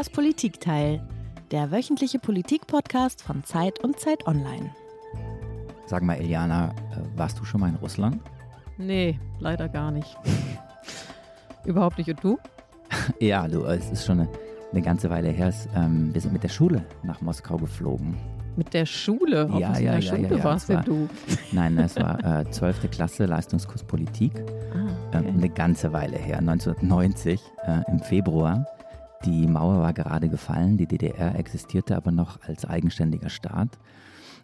Das Politikteil, der wöchentliche Politikpodcast von Zeit und Zeit Online. Sag mal, Eliana, äh, warst du schon mal in Russland? Nee, leider gar nicht. Überhaupt nicht. Und du? ja, du, es ist schon eine, eine ganze Weile her. Ähm, wir sind mit der Schule nach Moskau geflogen. Mit der Schule? Ja, ja, in der ja, Schule ja, ja, warst war- denn du? Nein, es war äh, 12. Klasse Leistungskurs Politik. Ah, Ähm, eine ganze Weile her, 1990 äh, im Februar. Die Mauer war gerade gefallen, die DDR existierte aber noch als eigenständiger Staat.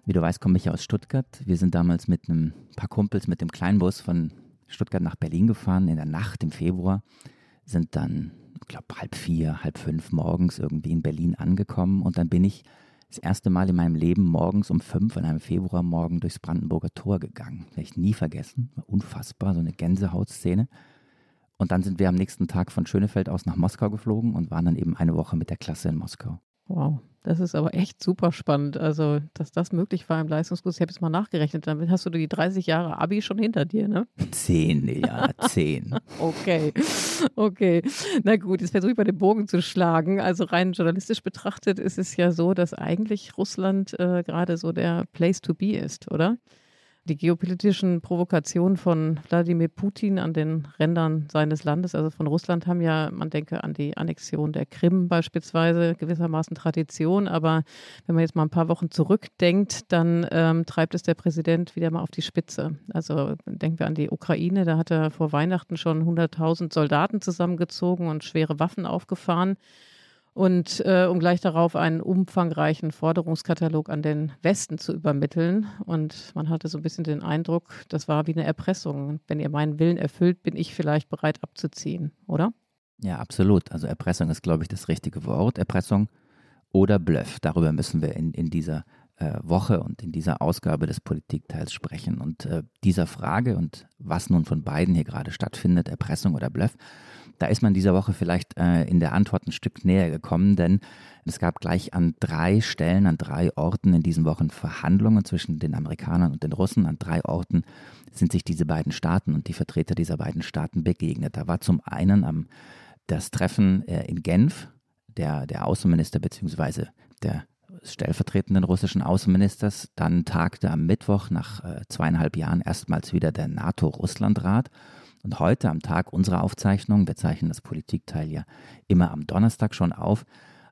Wie du weißt, komme ich ja aus Stuttgart. Wir sind damals mit einem paar Kumpels mit dem Kleinbus von Stuttgart nach Berlin gefahren in der Nacht im Februar, sind dann, ich glaube, halb vier, halb fünf morgens irgendwie in Berlin angekommen und dann bin ich das erste Mal in meinem Leben morgens um fünf an einem Februarmorgen durchs Brandenburger Tor gegangen. Werde ich nie vergessen. War unfassbar, so eine Gänsehautszene. Und dann sind wir am nächsten Tag von Schönefeld aus nach Moskau geflogen und waren dann eben eine Woche mit der Klasse in Moskau. wow, das ist aber echt super spannend. Also, dass das möglich war im Leistungskurs. Ich habe jetzt mal nachgerechnet. Damit hast du die 30 Jahre Abi schon hinter dir, ne? Zehn, ja, zehn. Okay, okay. Na gut, jetzt versuche ich mal den Bogen zu schlagen. Also rein journalistisch betrachtet ist es ja so, dass eigentlich Russland äh, gerade so der Place to be ist, oder? Die geopolitischen Provokationen von Wladimir Putin an den Rändern seines Landes, also von Russland, haben ja, man denke an die Annexion der Krim beispielsweise, gewissermaßen Tradition. Aber wenn man jetzt mal ein paar Wochen zurückdenkt, dann ähm, treibt es der Präsident wieder mal auf die Spitze. Also denken wir an die Ukraine, da hat er vor Weihnachten schon 100.000 Soldaten zusammengezogen und schwere Waffen aufgefahren. Und äh, um gleich darauf einen umfangreichen Forderungskatalog an den Westen zu übermitteln. Und man hatte so ein bisschen den Eindruck, das war wie eine Erpressung. Wenn ihr meinen Willen erfüllt, bin ich vielleicht bereit abzuziehen, oder? Ja, absolut. Also Erpressung ist, glaube ich, das richtige Wort. Erpressung oder Bluff. Darüber müssen wir in, in dieser äh, Woche und in dieser Ausgabe des Politikteils sprechen. Und äh, dieser Frage und was nun von beiden hier gerade stattfindet, Erpressung oder Bluff, da ist man dieser Woche vielleicht äh, in der Antwort ein Stück näher gekommen, denn es gab gleich an drei Stellen, an drei Orten in diesen Wochen Verhandlungen zwischen den Amerikanern und den Russen. An drei Orten sind sich diese beiden Staaten und die Vertreter dieser beiden Staaten begegnet. Da war zum einen am das Treffen äh, in Genf, der, der Außenminister bzw. der stellvertretenden russischen Außenministers. Dann tagte am Mittwoch nach äh, zweieinhalb Jahren erstmals wieder der NATO-Russland-Rat. Und heute am Tag unserer Aufzeichnung, wir zeichnen das Politikteil ja immer am Donnerstag schon auf,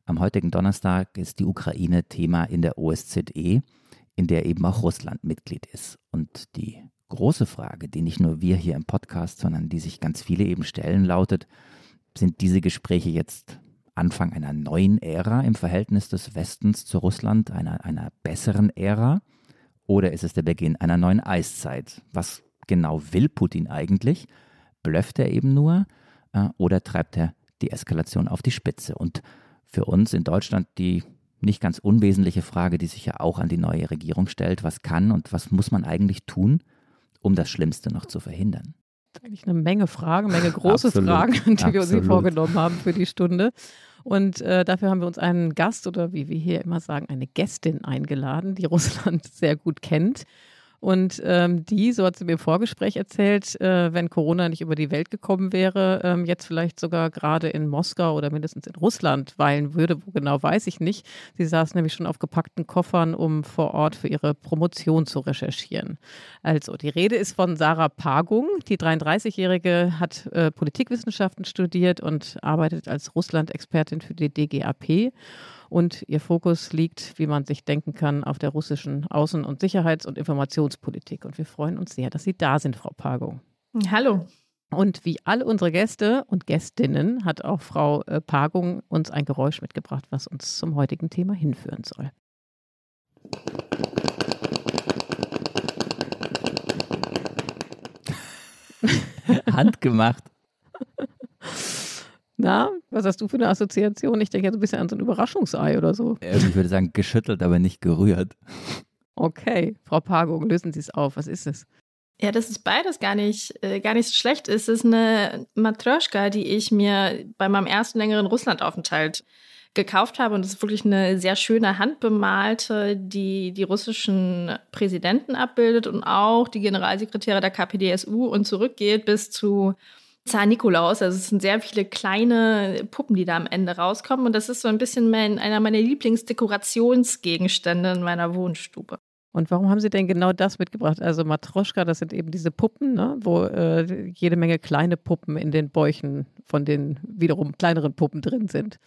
am heutigen Donnerstag ist die Ukraine Thema in der OSZE, in der eben auch Russland Mitglied ist. Und die große Frage, die nicht nur wir hier im Podcast, sondern die sich ganz viele eben stellen, lautet, sind diese Gespräche jetzt Anfang einer neuen Ära im Verhältnis des Westens zu Russland, einer, einer besseren Ära? Oder ist es der Beginn einer neuen Eiszeit? Was genau will Putin eigentlich? Blöfft er eben nur äh, oder treibt er die Eskalation auf die Spitze? Und für uns in Deutschland die nicht ganz unwesentliche Frage, die sich ja auch an die neue Regierung stellt, was kann und was muss man eigentlich tun, um das Schlimmste noch zu verhindern? Eigentlich eine Menge Fragen, eine Menge große Absolut, Fragen, die wir uns hier absolut. vorgenommen haben für die Stunde. Und äh, dafür haben wir uns einen Gast oder wie wir hier immer sagen, eine Gästin eingeladen, die Russland sehr gut kennt. Und ähm, die, so hat sie mir im Vorgespräch erzählt, äh, wenn Corona nicht über die Welt gekommen wäre, ähm, jetzt vielleicht sogar gerade in Moskau oder mindestens in Russland weilen würde. Wo genau, weiß ich nicht. Sie saß nämlich schon auf gepackten Koffern, um vor Ort für ihre Promotion zu recherchieren. Also, die Rede ist von Sarah Pagung. Die 33-Jährige hat äh, Politikwissenschaften studiert und arbeitet als Russland-Expertin für die DGAP. Und ihr Fokus liegt, wie man sich denken kann, auf der russischen Außen- und Sicherheits- und Informationspolitik. Und wir freuen uns sehr, dass Sie da sind, Frau Pagung. Hallo. Und wie alle unsere Gäste und Gästinnen hat auch Frau äh, Pagung uns ein Geräusch mitgebracht, was uns zum heutigen Thema hinführen soll. Handgemacht. Na, was hast du für eine Assoziation? Ich denke ja so ein bisschen an so ein Überraschungsei oder so. Äh, Ich würde sagen, geschüttelt, aber nicht gerührt. Okay, Frau Pagung, lösen Sie es auf. Was ist es? Ja, das ist beides gar nicht, äh, gar nicht so schlecht. Es ist eine Matroschka, die ich mir bei meinem ersten längeren Russlandaufenthalt gekauft habe. Und es ist wirklich eine sehr schöne handbemalte, die die russischen Präsidenten abbildet und auch die Generalsekretäre der KPDSU und zurückgeht bis zu Zar Nikolaus. Also es sind sehr viele kleine Puppen, die da am Ende rauskommen. Und das ist so ein bisschen mein, einer meiner Lieblingsdekorationsgegenstände in meiner Wohnstube. Und warum haben Sie denn genau das mitgebracht? Also Matroschka, das sind eben diese Puppen, ne? wo äh, jede Menge kleine Puppen in den Bäuchen von den wiederum kleineren Puppen drin sind.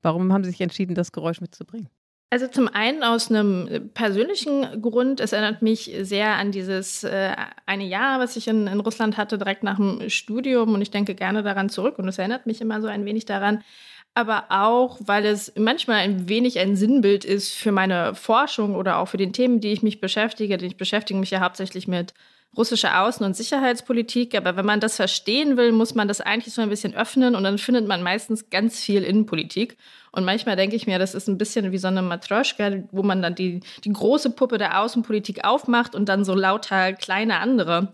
Warum haben Sie sich entschieden, das Geräusch mitzubringen? Also zum einen aus einem persönlichen Grund. Es erinnert mich sehr an dieses äh, eine Jahr, was ich in, in Russland hatte, direkt nach dem Studium. Und ich denke gerne daran zurück. Und es erinnert mich immer so ein wenig daran, aber auch, weil es manchmal ein wenig ein Sinnbild ist für meine Forschung oder auch für den Themen, die ich mich beschäftige. Denn ich beschäftige mich ja hauptsächlich mit russischer Außen- und Sicherheitspolitik. Aber wenn man das verstehen will, muss man das eigentlich so ein bisschen öffnen und dann findet man meistens ganz viel Innenpolitik. Und manchmal denke ich mir, das ist ein bisschen wie so eine Matroschka, wo man dann die, die große Puppe der Außenpolitik aufmacht und dann so lauter kleine andere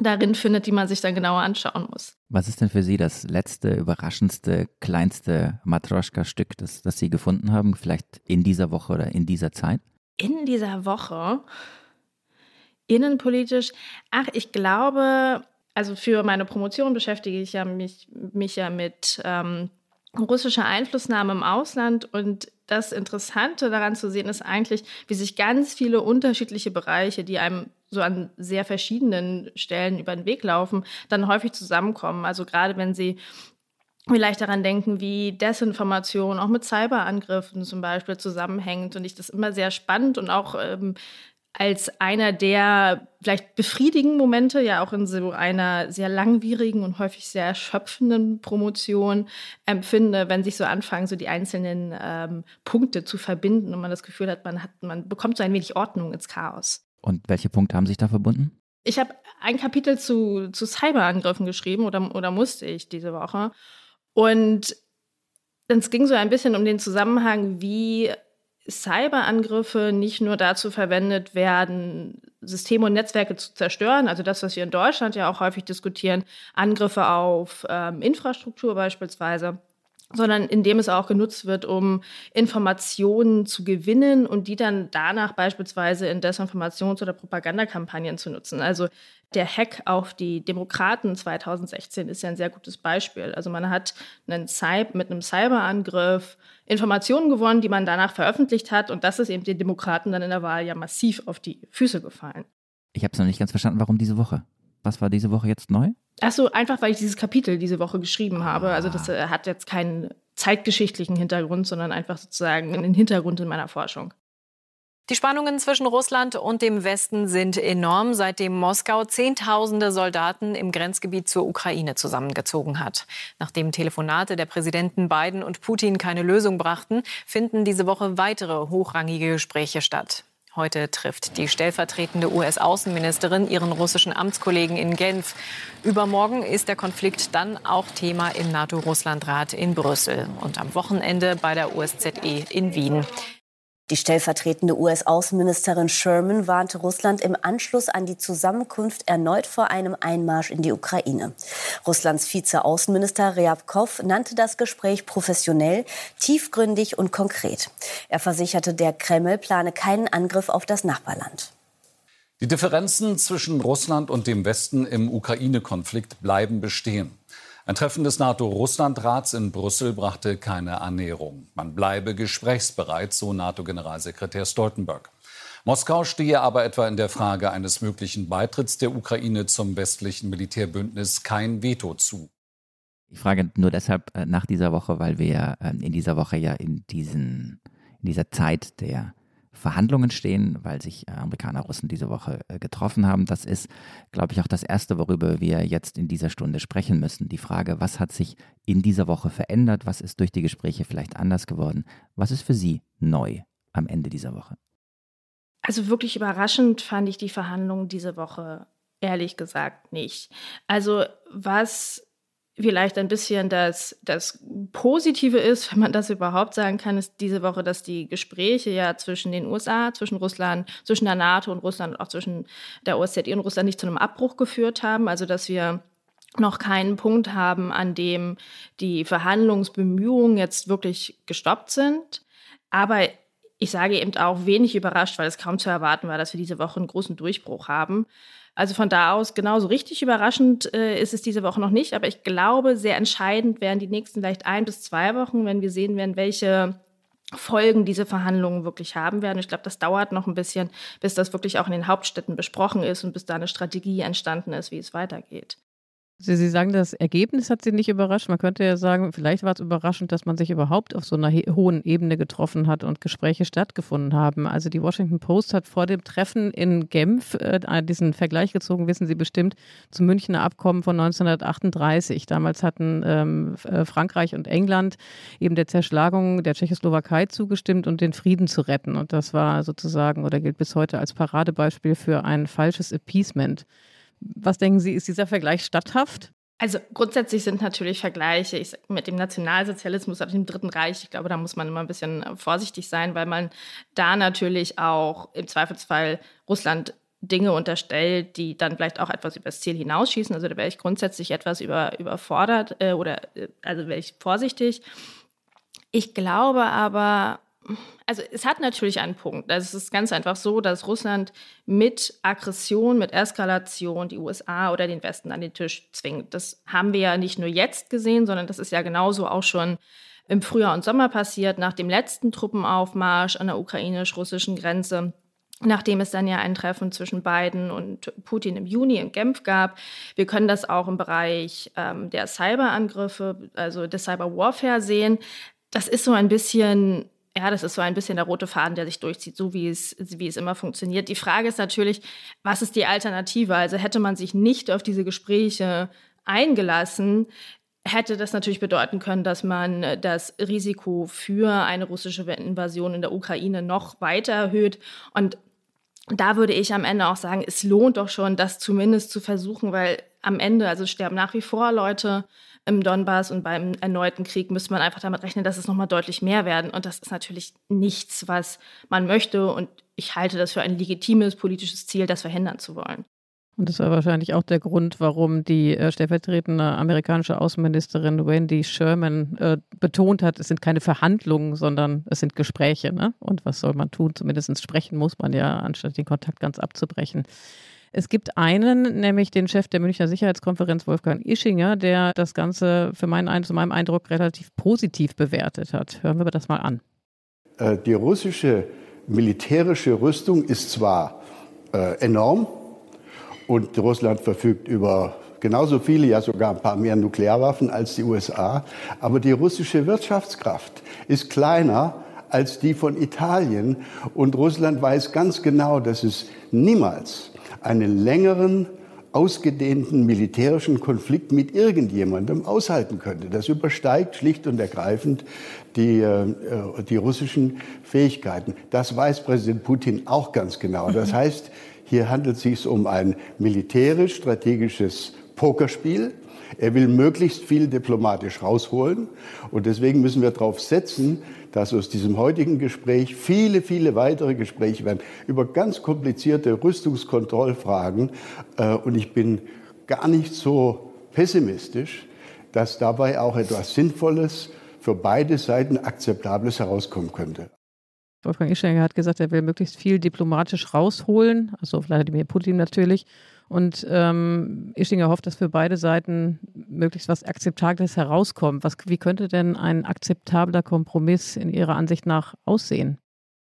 darin findet, die man sich dann genauer anschauen muss. Was ist denn für Sie das letzte, überraschendste, kleinste Matroschka-Stück, das, das Sie gefunden haben? Vielleicht in dieser Woche oder in dieser Zeit? In dieser Woche? Innenpolitisch? Ach, ich glaube, also für meine Promotion beschäftige ich ja mich, mich ja mit ähm, russischer Einflussnahme im Ausland und das Interessante daran zu sehen ist eigentlich, wie sich ganz viele unterschiedliche Bereiche, die einem so an sehr verschiedenen Stellen über den Weg laufen, dann häufig zusammenkommen. Also gerade wenn sie vielleicht daran denken, wie Desinformation auch mit Cyberangriffen zum Beispiel zusammenhängt. Und ich das immer sehr spannend und auch ähm, als einer der vielleicht befriedigenden Momente, ja auch in so einer sehr langwierigen und häufig sehr erschöpfenden Promotion empfinde, wenn sich so anfangen, so die einzelnen ähm, Punkte zu verbinden und man das Gefühl hat, man hat, man bekommt so ein wenig Ordnung ins Chaos. Und welche Punkte haben sich da verbunden? Ich habe ein Kapitel zu, zu Cyberangriffen geschrieben oder, oder musste ich diese Woche. Und es ging so ein bisschen um den Zusammenhang, wie Cyberangriffe nicht nur dazu verwendet werden, Systeme und Netzwerke zu zerstören, also das, was wir in Deutschland ja auch häufig diskutieren, Angriffe auf ähm, Infrastruktur beispielsweise, sondern indem es auch genutzt wird, um Informationen zu gewinnen und die dann danach beispielsweise in Desinformations- oder Propagandakampagnen zu nutzen. Also der Hack auf die Demokraten 2016 ist ja ein sehr gutes Beispiel. Also man hat einen Cy mit einem Cyberangriff Informationen gewonnen, die man danach veröffentlicht hat und das ist eben den Demokraten dann in der Wahl ja massiv auf die Füße gefallen. Ich habe es noch nicht ganz verstanden, warum diese Woche? Was war diese Woche jetzt neu? Ach so, einfach weil ich dieses Kapitel diese Woche geschrieben habe. Also das äh, hat jetzt keinen zeitgeschichtlichen Hintergrund, sondern einfach sozusagen einen Hintergrund in meiner Forschung. Die Spannungen zwischen Russland und dem Westen sind enorm, seitdem Moskau Zehntausende Soldaten im Grenzgebiet zur Ukraine zusammengezogen hat. Nachdem Telefonate der Präsidenten Biden und Putin keine Lösung brachten, finden diese Woche weitere hochrangige Gespräche statt. Heute trifft die stellvertretende US-Außenministerin ihren russischen Amtskollegen in Genf. Übermorgen ist der Konflikt dann auch Thema im NATO-Russland-Rat in Brüssel und am Wochenende bei der OSZE in Wien. Die stellvertretende US-Außenministerin Sherman warnte Russland im Anschluss an die Zusammenkunft erneut vor einem Einmarsch in die Ukraine. Russlands Vize-Außenminister Ryabkov nannte das Gespräch professionell, tiefgründig und konkret. Er versicherte, der Kreml plane keinen Angriff auf das Nachbarland. Die Differenzen zwischen Russland und dem Westen im Ukraine-Konflikt bleiben bestehen. Ein Treffen des NATO-Russland-Rats in Brüssel brachte keine Annäherung. Man bleibe gesprächsbereit, so NATO-Generalsekretär Stoltenberg. Moskau stehe aber etwa in der Frage eines möglichen Beitritts der Ukraine zum westlichen Militärbündnis kein Veto zu. Ich frage nur deshalb äh, nach dieser Woche, weil wir äh, in dieser Woche ja in, diesen, in dieser Zeit der Verhandlungen stehen, weil sich äh, Amerikaner und Russen diese Woche äh, getroffen haben. Das ist, glaube ich, auch das Erste, worüber wir jetzt in dieser Stunde sprechen müssen. Die Frage, was hat sich in dieser Woche verändert? Was ist durch die Gespräche vielleicht anders geworden? Was ist für Sie neu am Ende dieser Woche? Also wirklich überraschend fand ich die Verhandlungen diese Woche ehrlich gesagt nicht. Also was vielleicht ein bisschen das, das Positive ist, wenn man das überhaupt sagen kann, ist diese Woche, dass die Gespräche ja zwischen den USA, zwischen Russland, zwischen der NATO und Russland und auch zwischen der OSZE und Russland nicht zu einem Abbruch geführt haben. Also dass wir noch keinen Punkt haben, an dem die Verhandlungsbemühungen jetzt wirklich gestoppt sind. Aber ich sage eben auch wenig überrascht, weil es kaum zu erwarten war, dass wir diese Woche einen großen Durchbruch haben. Also von da aus genauso richtig überraschend äh, ist es diese Woche noch nicht, aber ich glaube, sehr entscheidend werden die nächsten vielleicht ein bis zwei Wochen, wenn wir sehen werden, welche Folgen diese Verhandlungen wirklich haben werden. Ich glaube, das dauert noch ein bisschen, bis das wirklich auch in den Hauptstädten besprochen ist und bis da eine Strategie entstanden ist, wie es weitergeht. Sie, Sie sagen, das Ergebnis hat Sie nicht überrascht. Man könnte ja sagen, vielleicht war es überraschend, dass man sich überhaupt auf so einer hohen Ebene getroffen hat und Gespräche stattgefunden haben. Also die Washington Post hat vor dem Treffen in Genf äh, diesen Vergleich gezogen, wissen Sie bestimmt, zum Münchner Abkommen von 1938. Damals hatten ähm, äh, Frankreich und England eben der Zerschlagung der Tschechoslowakei zugestimmt und den Frieden zu retten. Und das war sozusagen oder gilt bis heute als Paradebeispiel für ein falsches Appeasement. Was denken Sie, ist dieser Vergleich statthaft? Also grundsätzlich sind natürlich Vergleiche ich, mit dem Nationalsozialismus oder dem Dritten Reich, ich glaube, da muss man immer ein bisschen vorsichtig sein, weil man da natürlich auch im Zweifelsfall Russland Dinge unterstellt, die dann vielleicht auch etwas übers Ziel hinausschießen. Also da wäre ich grundsätzlich etwas über, überfordert äh, oder äh, also wäre ich vorsichtig. Ich glaube aber, also es hat natürlich einen Punkt. Also es ist ganz einfach so, dass Russland mit Aggression, mit Eskalation die USA oder den Westen an den Tisch zwingt. Das haben wir ja nicht nur jetzt gesehen, sondern das ist ja genauso auch schon im Frühjahr und Sommer passiert, nach dem letzten Truppenaufmarsch an der ukrainisch-russischen Grenze. Nachdem es dann ja ein Treffen zwischen Biden und Putin im Juni in Genf gab. Wir können das auch im Bereich ähm, der Cyberangriffe, also des Cyberwarfare sehen. Das ist so ein bisschen ja, das ist so ein bisschen der rote Faden, der sich durchzieht, so wie es, wie es immer funktioniert. Die Frage ist natürlich, was ist die Alternative? Also hätte man sich nicht auf diese Gespräche eingelassen, hätte das natürlich bedeuten können, dass man das Risiko für eine russische Invasion in der Ukraine noch weiter erhöht. Und da würde ich am Ende auch sagen, es lohnt doch schon, das zumindest zu versuchen, weil am Ende, also sterben nach wie vor Leute im Donbass und beim erneuten Krieg müsste man einfach damit rechnen, dass es nochmal deutlich mehr werden. Und das ist natürlich nichts, was man möchte. Und ich halte das für ein legitimes politisches Ziel, das verhindern zu wollen. Und das war wahrscheinlich auch der Grund, warum die äh, stellvertretende amerikanische Außenministerin Wendy Sherman äh, betont hat, es sind keine Verhandlungen, sondern es sind Gespräche. Ne? Und was soll man tun? Zumindest sprechen muss man ja, anstatt den Kontakt ganz abzubrechen. Es gibt einen, nämlich den Chef der Münchner Sicherheitskonferenz, Wolfgang Ischinger, der das Ganze für meinen, zu meinem Eindruck relativ positiv bewertet hat. Hören wir das mal an. Äh, die russische militärische Rüstung ist zwar äh, enorm und Russland verfügt über genauso viele, ja sogar ein paar mehr Nuklearwaffen als die USA, aber die russische Wirtschaftskraft ist kleiner als die von Italien und Russland weiß ganz genau, dass es niemals einen längeren, ausgedehnten militärischen Konflikt mit irgendjemandem aushalten könnte. Das übersteigt schlicht und ergreifend die, äh, die russischen Fähigkeiten. Das weiß Präsident Putin auch ganz genau. Das heißt, hier handelt es sich um ein militärisch-strategisches Pokerspiel. Er will möglichst viel diplomatisch rausholen. Und deswegen müssen wir darauf setzen, dass aus diesem heutigen Gespräch viele, viele weitere Gespräche werden über ganz komplizierte Rüstungskontrollfragen. Äh, und ich bin gar nicht so pessimistisch, dass dabei auch etwas Sinnvolles für beide Seiten Akzeptables herauskommen könnte. Wolfgang Ischinger hat gesagt, er will möglichst viel diplomatisch rausholen, also Wladimir Putin natürlich. Und ähm, Ischinger hofft, dass für beide Seiten möglichst was Akzeptables herauskommt. Was, wie könnte denn ein akzeptabler Kompromiss in Ihrer Ansicht nach aussehen?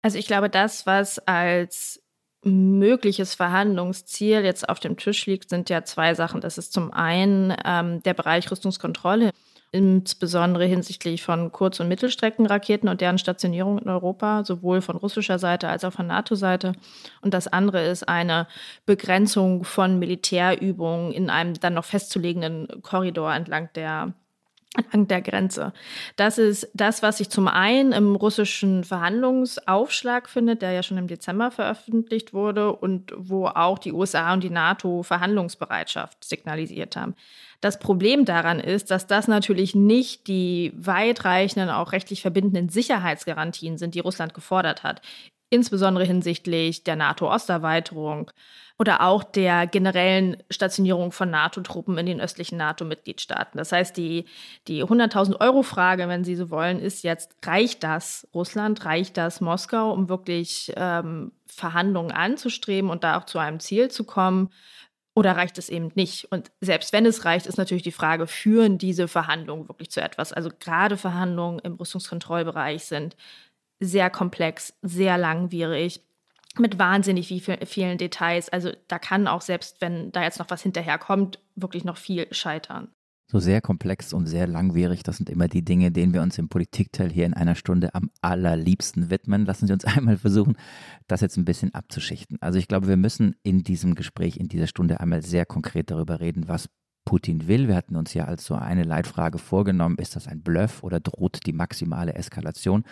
Also ich glaube, das, was als mögliches Verhandlungsziel jetzt auf dem Tisch liegt, sind ja zwei Sachen. Das ist zum einen ähm, der Bereich Rüstungskontrolle insbesondere hinsichtlich von Kurz- und Mittelstreckenraketen und deren Stationierung in Europa, sowohl von russischer Seite als auch von NATO-Seite. Und das andere ist eine Begrenzung von Militärübungen in einem dann noch festzulegenden Korridor entlang der entlang der Grenze. Das ist das, was sich zum einen im russischen Verhandlungsaufschlag findet, der ja schon im Dezember veröffentlicht wurde und wo auch die USA und die NATO Verhandlungsbereitschaft signalisiert haben. Das Problem daran ist, dass das natürlich nicht die weitreichenden, auch rechtlich verbindenden Sicherheitsgarantien sind, die Russland gefordert hat. insbesondere hinsichtlich der NATO-Osterweiterung oder auch der generellen Stationierung von NATO-Truppen in den östlichen NATO-Mitgliedstaaten. Das heißt, die, die 100.000 Euro-Frage, wenn Sie so wollen, ist jetzt, reicht das Russland, reicht das Moskau, um wirklich ähm, Verhandlungen anzustreben und da auch zu einem Ziel zu kommen? Oder reicht es eben nicht? Und selbst wenn es reicht, ist natürlich die Frage, führen diese Verhandlungen wirklich zu etwas? Also gerade Verhandlungen im Rüstungskontrollbereich sind sehr komplex, sehr langwierig mit wahnsinnig vielen Details. Also da kann auch selbst, wenn da jetzt noch was hinterherkommt, wirklich noch viel scheitern. So sehr komplex und sehr langwierig, das sind immer die Dinge, denen wir uns im Politikteil hier in einer Stunde am allerliebsten widmen. Lassen Sie uns einmal versuchen, das jetzt ein bisschen abzuschichten. Also ich glaube, wir müssen in diesem Gespräch, in dieser Stunde einmal sehr konkret darüber reden, was Putin will. Wir hatten uns ja als so eine Leitfrage vorgenommen, ist das ein Bluff oder droht die maximale Eskalation?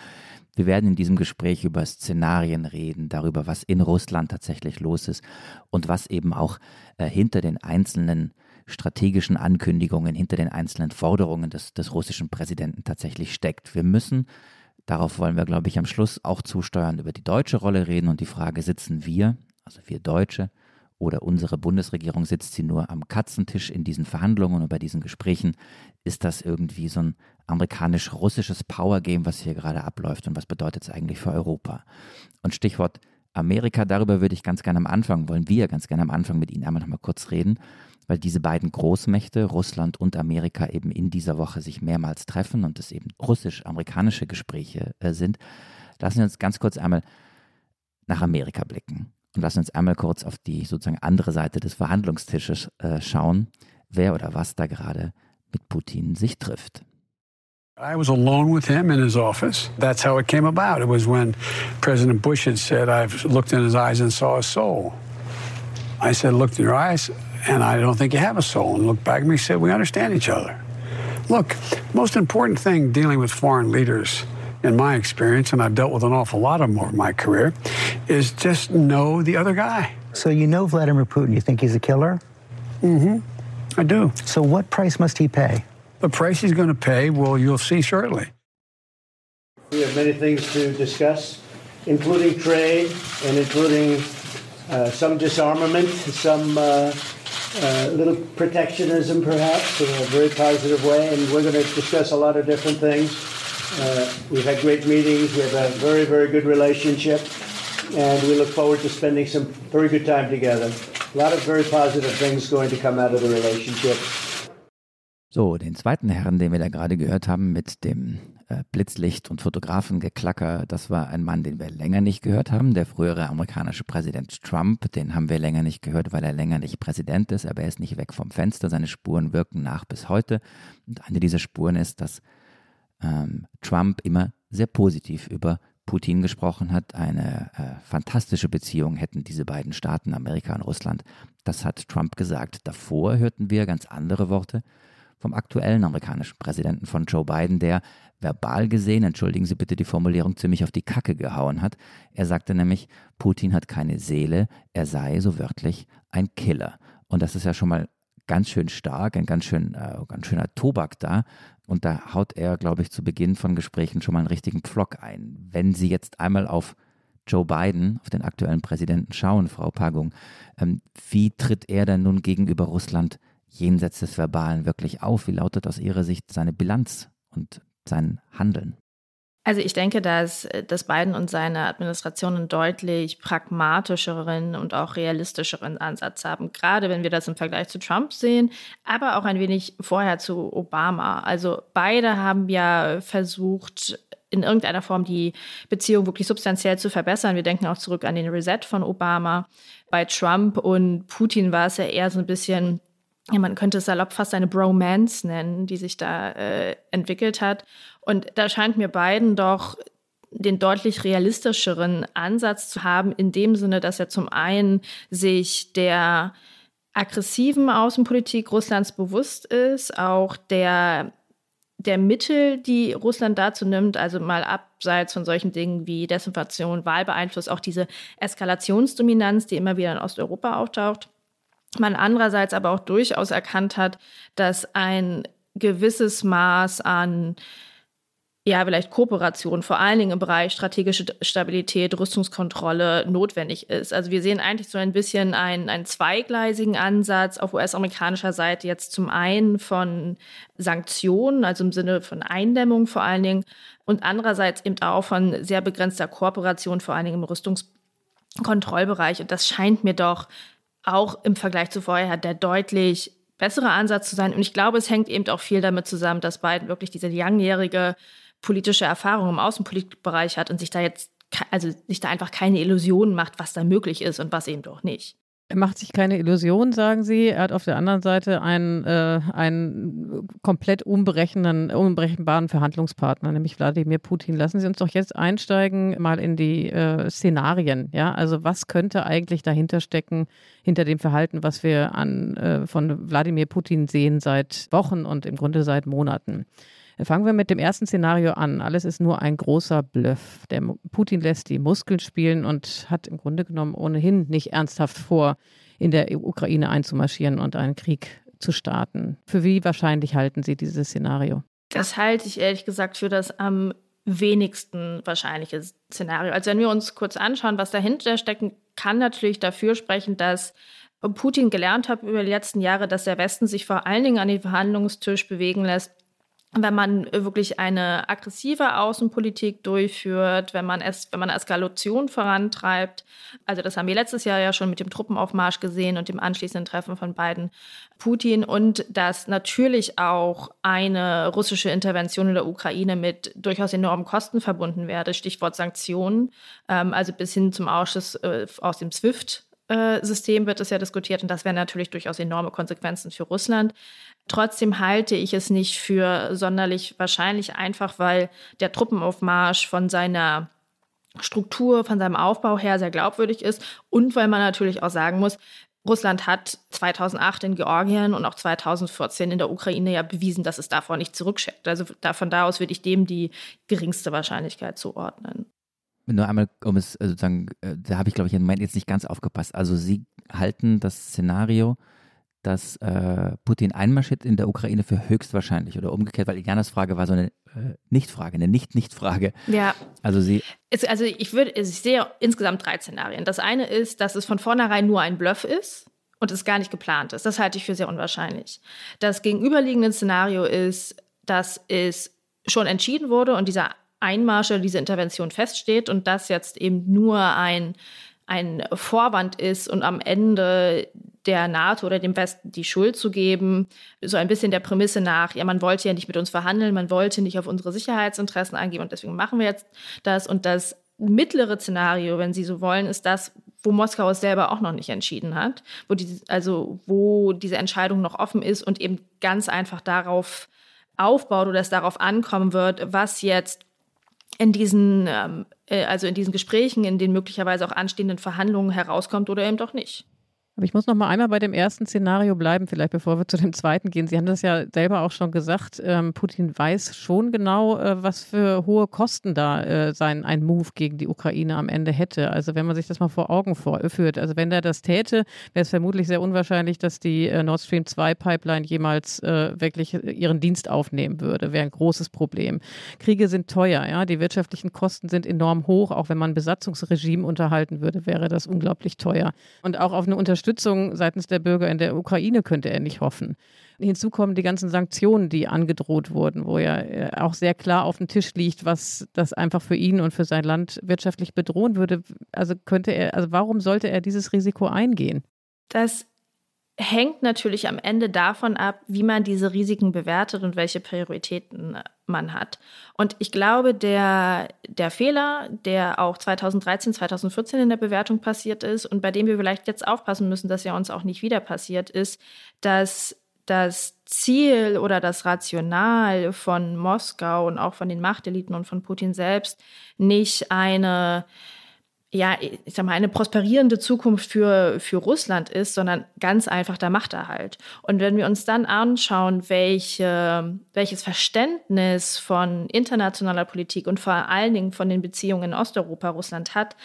Wir werden in diesem Gespräch über Szenarien reden, darüber, was in Russland tatsächlich los ist und was eben auch äh, hinter den einzelnen strategischen Ankündigungen, hinter den einzelnen Forderungen des, des russischen Präsidenten tatsächlich steckt. Wir müssen, darauf wollen wir, glaube ich, am Schluss auch zusteuern, über die deutsche Rolle reden und die Frage, sitzen wir, also wir Deutsche, oder unsere Bundesregierung sitzt sie nur am Katzentisch in diesen Verhandlungen und bei diesen Gesprächen. Ist das irgendwie so ein amerikanisch-russisches Power-Game, was hier gerade abläuft und was bedeutet es eigentlich für Europa? Und Stichwort Amerika, darüber würde ich ganz gerne am Anfang, wollen wir ganz gerne am Anfang mit Ihnen einmal noch mal kurz reden, weil diese beiden Großmächte, Russland und Amerika, eben in dieser Woche sich mehrmals treffen und es eben russisch-amerikanische Gespräche äh, sind. Lassen Sie uns ganz kurz einmal nach Amerika blicken. Und lassen uns einmal kurz auf die sozusagen andere Seite des Verhandlungstisches äh, schauen, wer oder was da gerade mit Putin sich trifft. I was alone with him in his office. That's how it came about. It was when President Bush had said, I've looked in his eyes and saw a soul. I said, looked in your eyes, and I don't think you have a soul. And looked back at me and said, we understand each other. Look, most important thing dealing with foreign leaders in my experience, and I've dealt with an awful lot of them over my career, is just know the other guy. So you know Vladimir Putin. You think he's a killer? Mm-hmm. I do. So what price must he pay? The price he's going to pay, well, you'll see shortly. We have many things to discuss, including trade and including uh, some disarmament, some uh, uh, little protectionism, perhaps, in a very positive way. And we're going to discuss a lot of different things. Uh, we've had great meetings. We have a very, very good relationship. And we look forward to spending some very good time together. A lot of very positive things going to come out of the relationship. So, den zweiten Herrn, den wir da gerade gehört haben mit dem Blitzlicht und Fotografengeklacker, das war ein Mann, den wir länger nicht gehört haben, der frühere amerikanische Präsident Trump. Den haben wir länger nicht gehört, weil er länger nicht Präsident ist, aber er ist nicht weg vom Fenster. Seine Spuren wirken nach bis heute. Und eine dieser Spuren ist, dass ähm, Trump immer sehr positiv über Putin gesprochen hat. Eine äh, fantastische Beziehung hätten diese beiden Staaten, Amerika und Russland. Das hat Trump gesagt. Davor hörten wir ganz andere Worte vom aktuellen amerikanischen Präsidenten von Joe Biden, der verbal gesehen, entschuldigen Sie bitte die Formulierung, ziemlich auf die Kacke gehauen hat. Er sagte nämlich, Putin hat keine Seele, er sei so wörtlich ein Killer. Und das ist ja schon mal ganz schön stark, ein ganz, schön, äh, ganz schöner Tobak da. Und da haut er, glaube ich, zu Beginn von Gesprächen schon mal einen richtigen Pflock ein. Wenn Sie jetzt einmal auf Joe Biden, auf den aktuellen Präsidenten schauen, Frau Pagung, ähm, wie tritt er denn nun gegenüber Russland jenseits des Verbalen wirklich auf? Wie lautet aus Ihrer Sicht seine Bilanz und sein Handeln? Also ich denke, dass, dass Biden und seine Administration einen deutlich pragmatischeren und auch realistischeren Ansatz haben, gerade wenn wir das im Vergleich zu Trump sehen, aber auch ein wenig vorher zu Obama. Also beide haben ja versucht, in irgendeiner Form die Beziehung wirklich substanziell zu verbessern. Wir denken auch zurück an den Reset von Obama. Bei Trump und Putin war es ja eher so ein bisschen ja, man könnte es salopp fast eine Bromance nennen, die sich da äh, entwickelt hat. Und da scheint mir beiden doch den deutlich realistischeren Ansatz zu haben, in dem Sinne, dass er zum einen sich der aggressiven Außenpolitik Russlands bewusst ist, auch der, der Mittel, die Russland dazu nimmt, also mal abseits von solchen Dingen wie Desinformation, Wahlbeeinfluss, auch diese Eskalationsdominanz, die immer wieder in Osteuropa auftaucht man andererseits aber auch durchaus erkannt hat, dass ein gewisses Maß an ja, vielleicht Kooperation, vor allen Dingen im Bereich strategische Stabilität, Rüstungskontrolle notwendig ist. Also wir sehen eigentlich so ein bisschen einen, einen zweigleisigen Ansatz auf US-amerikanischer Seite jetzt zum einen von Sanktionen, also im Sinne von Eindämmung vor allen Dingen, und andererseits eben auch von sehr begrenzter Kooperation, vor allen Dingen im Rüstungskontrollbereich. Und das scheint mir doch auch im Vergleich zu vorher der deutlich bessere Ansatz zu sein. Und ich glaube, es hängt eben auch viel damit zusammen, dass Biden wirklich diese langjährige politische Erfahrung im Außenpolitikbereich hat und sich da jetzt, also sich da einfach keine Illusionen macht, was da möglich ist und was eben doch nicht. Er macht sich keine Illusionen, sagen Sie. Er hat auf der anderen Seite einen, äh, einen komplett unberechenbaren Verhandlungspartner, nämlich Wladimir Putin. Lassen Sie uns doch jetzt einsteigen mal in die äh, Szenarien. Ja, also was könnte eigentlich dahinter stecken, hinter dem Verhalten, was wir an, äh, von Wladimir Putin sehen seit Wochen und im Grunde seit Monaten? Fangen wir mit dem ersten Szenario an. Alles ist nur ein großer Bluff. Der Putin lässt die Muskeln spielen und hat im Grunde genommen ohnehin nicht ernsthaft vor, in der Ukraine einzumarschieren und einen Krieg zu starten. Für wie wahrscheinlich halten Sie dieses Szenario? Das halte ich ehrlich gesagt für das am wenigsten wahrscheinliche Szenario. Also wenn wir uns kurz anschauen, was dahinter steckt, kann natürlich dafür sprechen, dass Putin gelernt hat über die letzten Jahre, dass der Westen sich vor allen Dingen an den Verhandlungstisch bewegen lässt, wenn man wirklich eine aggressive Außenpolitik durchführt, wenn man es, wenn man Eskalation vorantreibt. Also das haben wir letztes Jahr ja schon mit dem Truppenaufmarsch gesehen und dem anschließenden Treffen von beiden Putin und dass natürlich auch eine russische Intervention in der Ukraine mit durchaus enormen Kosten verbunden werde. Stichwort Sanktionen, ähm, also bis hin zum Ausschuss äh, aus dem SWIFT äh, System wird es ja diskutiert und das wären natürlich durchaus enorme Konsequenzen für Russland. Trotzdem halte ich es nicht für sonderlich wahrscheinlich, einfach weil der Truppenaufmarsch von seiner Struktur, von seinem Aufbau her sehr glaubwürdig ist und weil man natürlich auch sagen muss, Russland hat 2008 in Georgien und auch 2014 in der Ukraine ja bewiesen, dass es davor nicht zurückschickt. Also von da aus würde ich dem die geringste Wahrscheinlichkeit zuordnen. Nur einmal, um es äh, sozusagen, äh, da habe ich glaube ich im Moment jetzt nicht ganz aufgepasst. Also Sie halten das Szenario dass äh, Putin einmarschiert in der Ukraine für höchstwahrscheinlich oder umgekehrt, weil Ilianas Frage war so eine äh, Nicht-Frage, eine Nicht-Nicht-Frage. Ja. Also sie. Es, also ich würde, ich sehe insgesamt drei Szenarien. Das eine ist, dass es von vornherein nur ein Bluff ist und es gar nicht geplant ist. Das halte ich für sehr unwahrscheinlich. Das gegenüberliegende Szenario ist, dass es schon entschieden wurde und dieser Einmarsch oder diese Intervention feststeht und das jetzt eben nur ein ein Vorwand ist und am Ende der NATO oder dem Westen die Schuld zu geben, so ein bisschen der Prämisse nach, ja, man wollte ja nicht mit uns verhandeln, man wollte nicht auf unsere Sicherheitsinteressen eingehen und deswegen machen wir jetzt das. Und das mittlere Szenario, wenn Sie so wollen, ist das, wo Moskau es selber auch noch nicht entschieden hat, wo die, also wo diese Entscheidung noch offen ist und eben ganz einfach darauf aufbaut oder es darauf ankommen wird, was jetzt in diesen, ähm, äh, also in diesen Gesprächen, in den möglicherweise auch anstehenden Verhandlungen herauskommt oder eben doch nicht. Aber ich muss noch mal einmal bei dem ersten Szenario bleiben, vielleicht bevor wir zu dem zweiten gehen. Sie haben das ja selber auch schon gesagt. Ähm, Putin weiß schon genau, äh, was für hohe Kosten da äh, sein ein Move gegen die Ukraine am Ende hätte. Also wenn man sich das mal vor Augen vorführt. Also wenn er das täte, wäre es vermutlich sehr unwahrscheinlich, dass die äh, Nord Stream 2 Pipeline jemals äh, wirklich ihren Dienst aufnehmen würde. Wäre ein großes Problem. Kriege sind teuer, ja. Die wirtschaftlichen Kosten sind enorm hoch. Auch wenn man ein Besatzungsregime unterhalten würde, wäre das unglaublich teuer. Und auch auf eine Unterstützung Unterstützung seitens der Bürger in der Ukraine könnte er nicht hoffen. Hinzu kommen die ganzen Sanktionen, die angedroht wurden, wo ja äh, auch sehr klar auf dem Tisch liegt, was das einfach für ihn und für sein Land wirtschaftlich bedrohen würde. Also könnte er, also warum sollte er dieses Risiko eingehen? Das hängt natürlich am Ende davon ab, wie man diese Risiken bewertet und welche Prioritäten man hat. Und ich glaube, der, der Fehler, der auch 2013, 2014 in der Bewertung passiert ist und bei dem wir vielleicht jetzt aufpassen müssen, dass er uns auch nicht wieder passiert, ist, dass das Ziel oder das Rational von Moskau und auch von den Machteliten und von Putin selbst nicht eine ja, ich sag mal, eine prosperierende Zukunft für, für Russland ist, sondern ganz einfach der Machterhalt. Und wenn wir uns dann anschauen, welche, welches Verständnis von internationaler Politik und vor allen Dingen von den Beziehungen in Osteuropa Russland hat,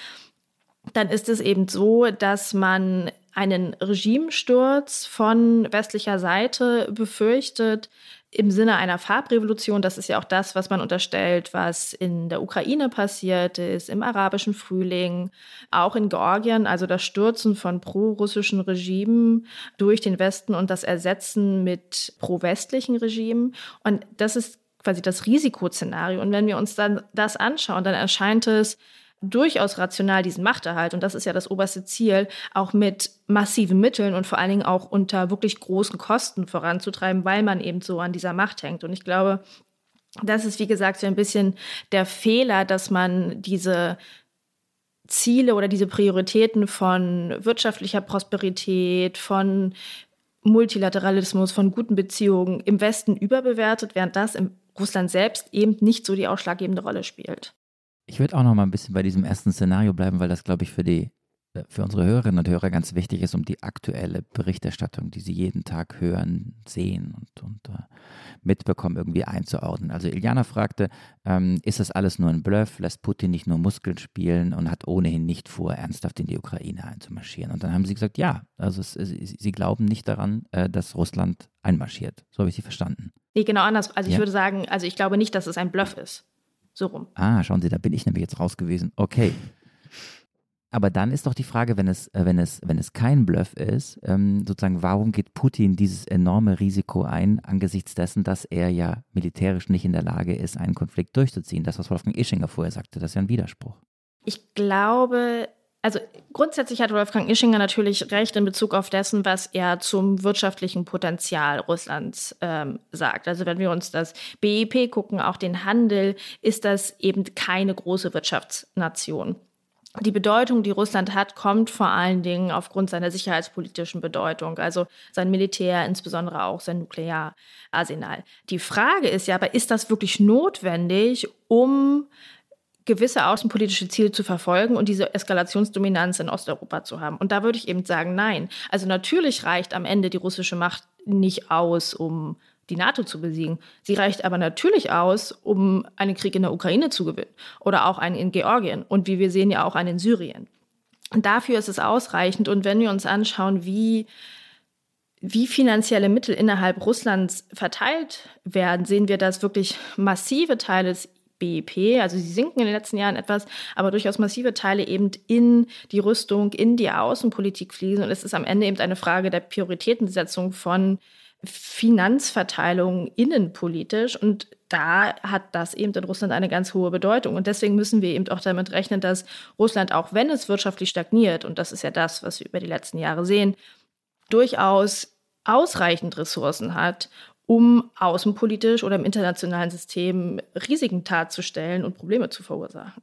dann ist es eben so, dass man einen Regimesturz von westlicher Seite befürchtet, im Sinne einer Farbrevolution. Das ist ja auch das, was man unterstellt, was in der Ukraine passiert ist, im arabischen Frühling, auch in Georgien, also das Stürzen von pro-russischen Regimen durch den Westen und das Ersetzen mit pro-westlichen Regimen. Und das ist quasi das Risikoszenario. Und wenn wir uns dann das anschauen, dann erscheint es durchaus rational diesen Machterhalt, und das ist ja das oberste Ziel, auch mit massiven Mitteln und vor allen Dingen auch unter wirklich großen Kosten voranzutreiben, weil man eben so an dieser Macht hängt. Und ich glaube, das ist, wie gesagt, so ein bisschen der Fehler, dass man diese Ziele oder diese Prioritäten von wirtschaftlicher Prosperität, von Multilateralismus, von guten Beziehungen im Westen überbewertet, während das im Russland selbst eben nicht so die ausschlaggebende Rolle spielt. Ich würde auch noch mal ein bisschen bei diesem ersten Szenario bleiben, weil das, glaube ich, für die äh, für unsere Hörerinnen und Hörer ganz wichtig ist, um die aktuelle Berichterstattung, die sie jeden Tag hören, sehen und, und uh, mitbekommen, irgendwie einzuordnen. Also Iliana fragte, ähm, ist das alles nur ein Bluff? Lässt Putin nicht nur Muskeln spielen und hat ohnehin nicht vor, ernsthaft in die Ukraine einzumarschieren? Und dann haben sie gesagt, ja, also es, es, sie glauben nicht daran, äh, dass Russland einmarschiert. So habe ich sie verstanden. Nee, genau anders. Also ich ja? würde sagen, also ich glaube nicht, dass es ein Bluff ist. So rum. Ah, schauen Sie, da bin ich nämlich jetzt raus gewesen. Okay. Aber dann ist doch die Frage, wenn es, äh, wenn es, wenn es kein Bluff ist, ähm, sozusagen, warum geht Putin dieses enorme Risiko ein, angesichts dessen, dass er ja militärisch nicht in der Lage ist, einen Konflikt durchzuziehen? Das, was Wolfgang Ischinger vorher sagte, das ist ja ein Widerspruch. Ich glaube, also grundsätzlich hat Wolfgang Ischinger natürlich recht in Bezug auf dessen, was er zum wirtschaftlichen Potenzial Russlands ähm, sagt. Also wenn wir uns das BIP gucken, auch den Handel, ist das eben keine große Wirtschaftsnation. Die Bedeutung, die Russland hat, kommt vor allen Dingen aufgrund seiner sicherheitspolitischen Bedeutung, also sein Militär, insbesondere auch sein Nukleararsenal. Die Frage ist ja aber, ist das wirklich notwendig, um gewisse außenpolitische Ziele zu verfolgen und diese Eskalationsdominanz in Osteuropa zu haben. Und da würde ich eben sagen, nein. Also natürlich reicht am Ende die russische Macht nicht aus, um die NATO zu besiegen. Sie reicht aber natürlich aus, um einen Krieg in der Ukraine zu gewinnen oder auch einen in Georgien und wie wir sehen ja auch einen in Syrien. Und dafür ist es ausreichend. Und wenn wir uns anschauen, wie wie finanzielle Mittel innerhalb Russlands verteilt werden, sehen wir, dass wirklich massive Teile des BIP, also sie sinken in den letzten Jahren etwas, aber durchaus massive Teile eben in die Rüstung, in die Außenpolitik fließen. Und es ist am Ende eben eine Frage der Prioritätensetzung von Finanzverteilung innenpolitisch. Und da hat das eben in Russland eine ganz hohe Bedeutung. Und deswegen müssen wir eben auch damit rechnen, dass Russland, auch wenn es wirtschaftlich stagniert, und das ist ja das, was wir über die letzten Jahre sehen, durchaus ausreichend Ressourcen hat, um außenpolitisch oder im internationalen System Risiken darzustellen und Probleme zu verursachen.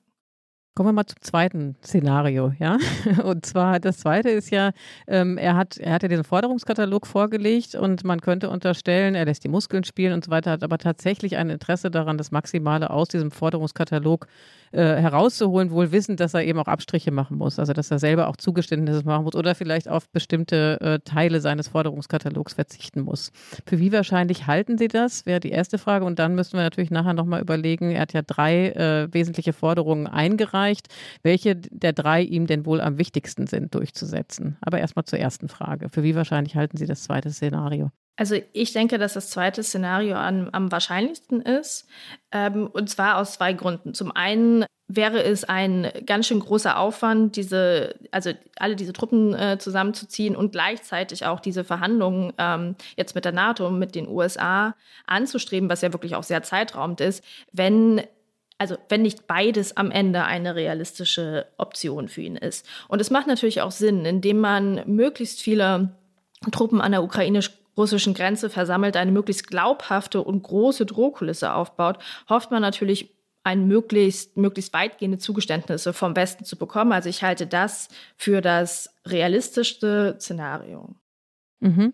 Kommen wir mal zum zweiten Szenario, ja. Und zwar das zweite ist ja, ähm, er hat er hat ja diesen Forderungskatalog vorgelegt und man könnte unterstellen, er lässt die Muskeln spielen und so weiter, hat aber tatsächlich ein Interesse daran, das Maximale aus diesem Forderungskatalog äh, herauszuholen, wohl wissend, dass er eben auch Abstriche machen muss, also dass er selber auch Zugeständnisse machen muss oder vielleicht auf bestimmte äh, Teile seines Forderungskatalogs verzichten muss. Für wie wahrscheinlich halten Sie das? Wäre die erste Frage. Und dann müssen wir natürlich nachher nochmal überlegen, er hat ja drei äh, wesentliche Forderungen eingereicht, welche der drei ihm denn wohl am wichtigsten sind durchzusetzen. Aber erstmal zur ersten Frage. Für wie wahrscheinlich halten Sie das zweite Szenario? Also ich denke, dass das zweite Szenario am, am wahrscheinlichsten ist. Ähm, und zwar aus zwei Gründen. Zum einen wäre es ein ganz schön großer Aufwand, diese, also alle diese Truppen äh, zusammenzuziehen und gleichzeitig auch diese Verhandlungen ähm, jetzt mit der NATO, mit den USA anzustreben, was ja wirklich auch sehr zeitraumend ist, wenn also wenn nicht beides am Ende eine realistische Option für ihn ist. Und es macht natürlich auch Sinn, indem man möglichst viele Truppen an der ukrainisch russischen Grenze versammelt, eine möglichst glaubhafte und große Drohkulisse aufbaut, hofft man natürlich, ein möglichst, möglichst weitgehende Zugeständnisse vom Westen zu bekommen. Also ich halte das für das realistischste Szenario. Mhm.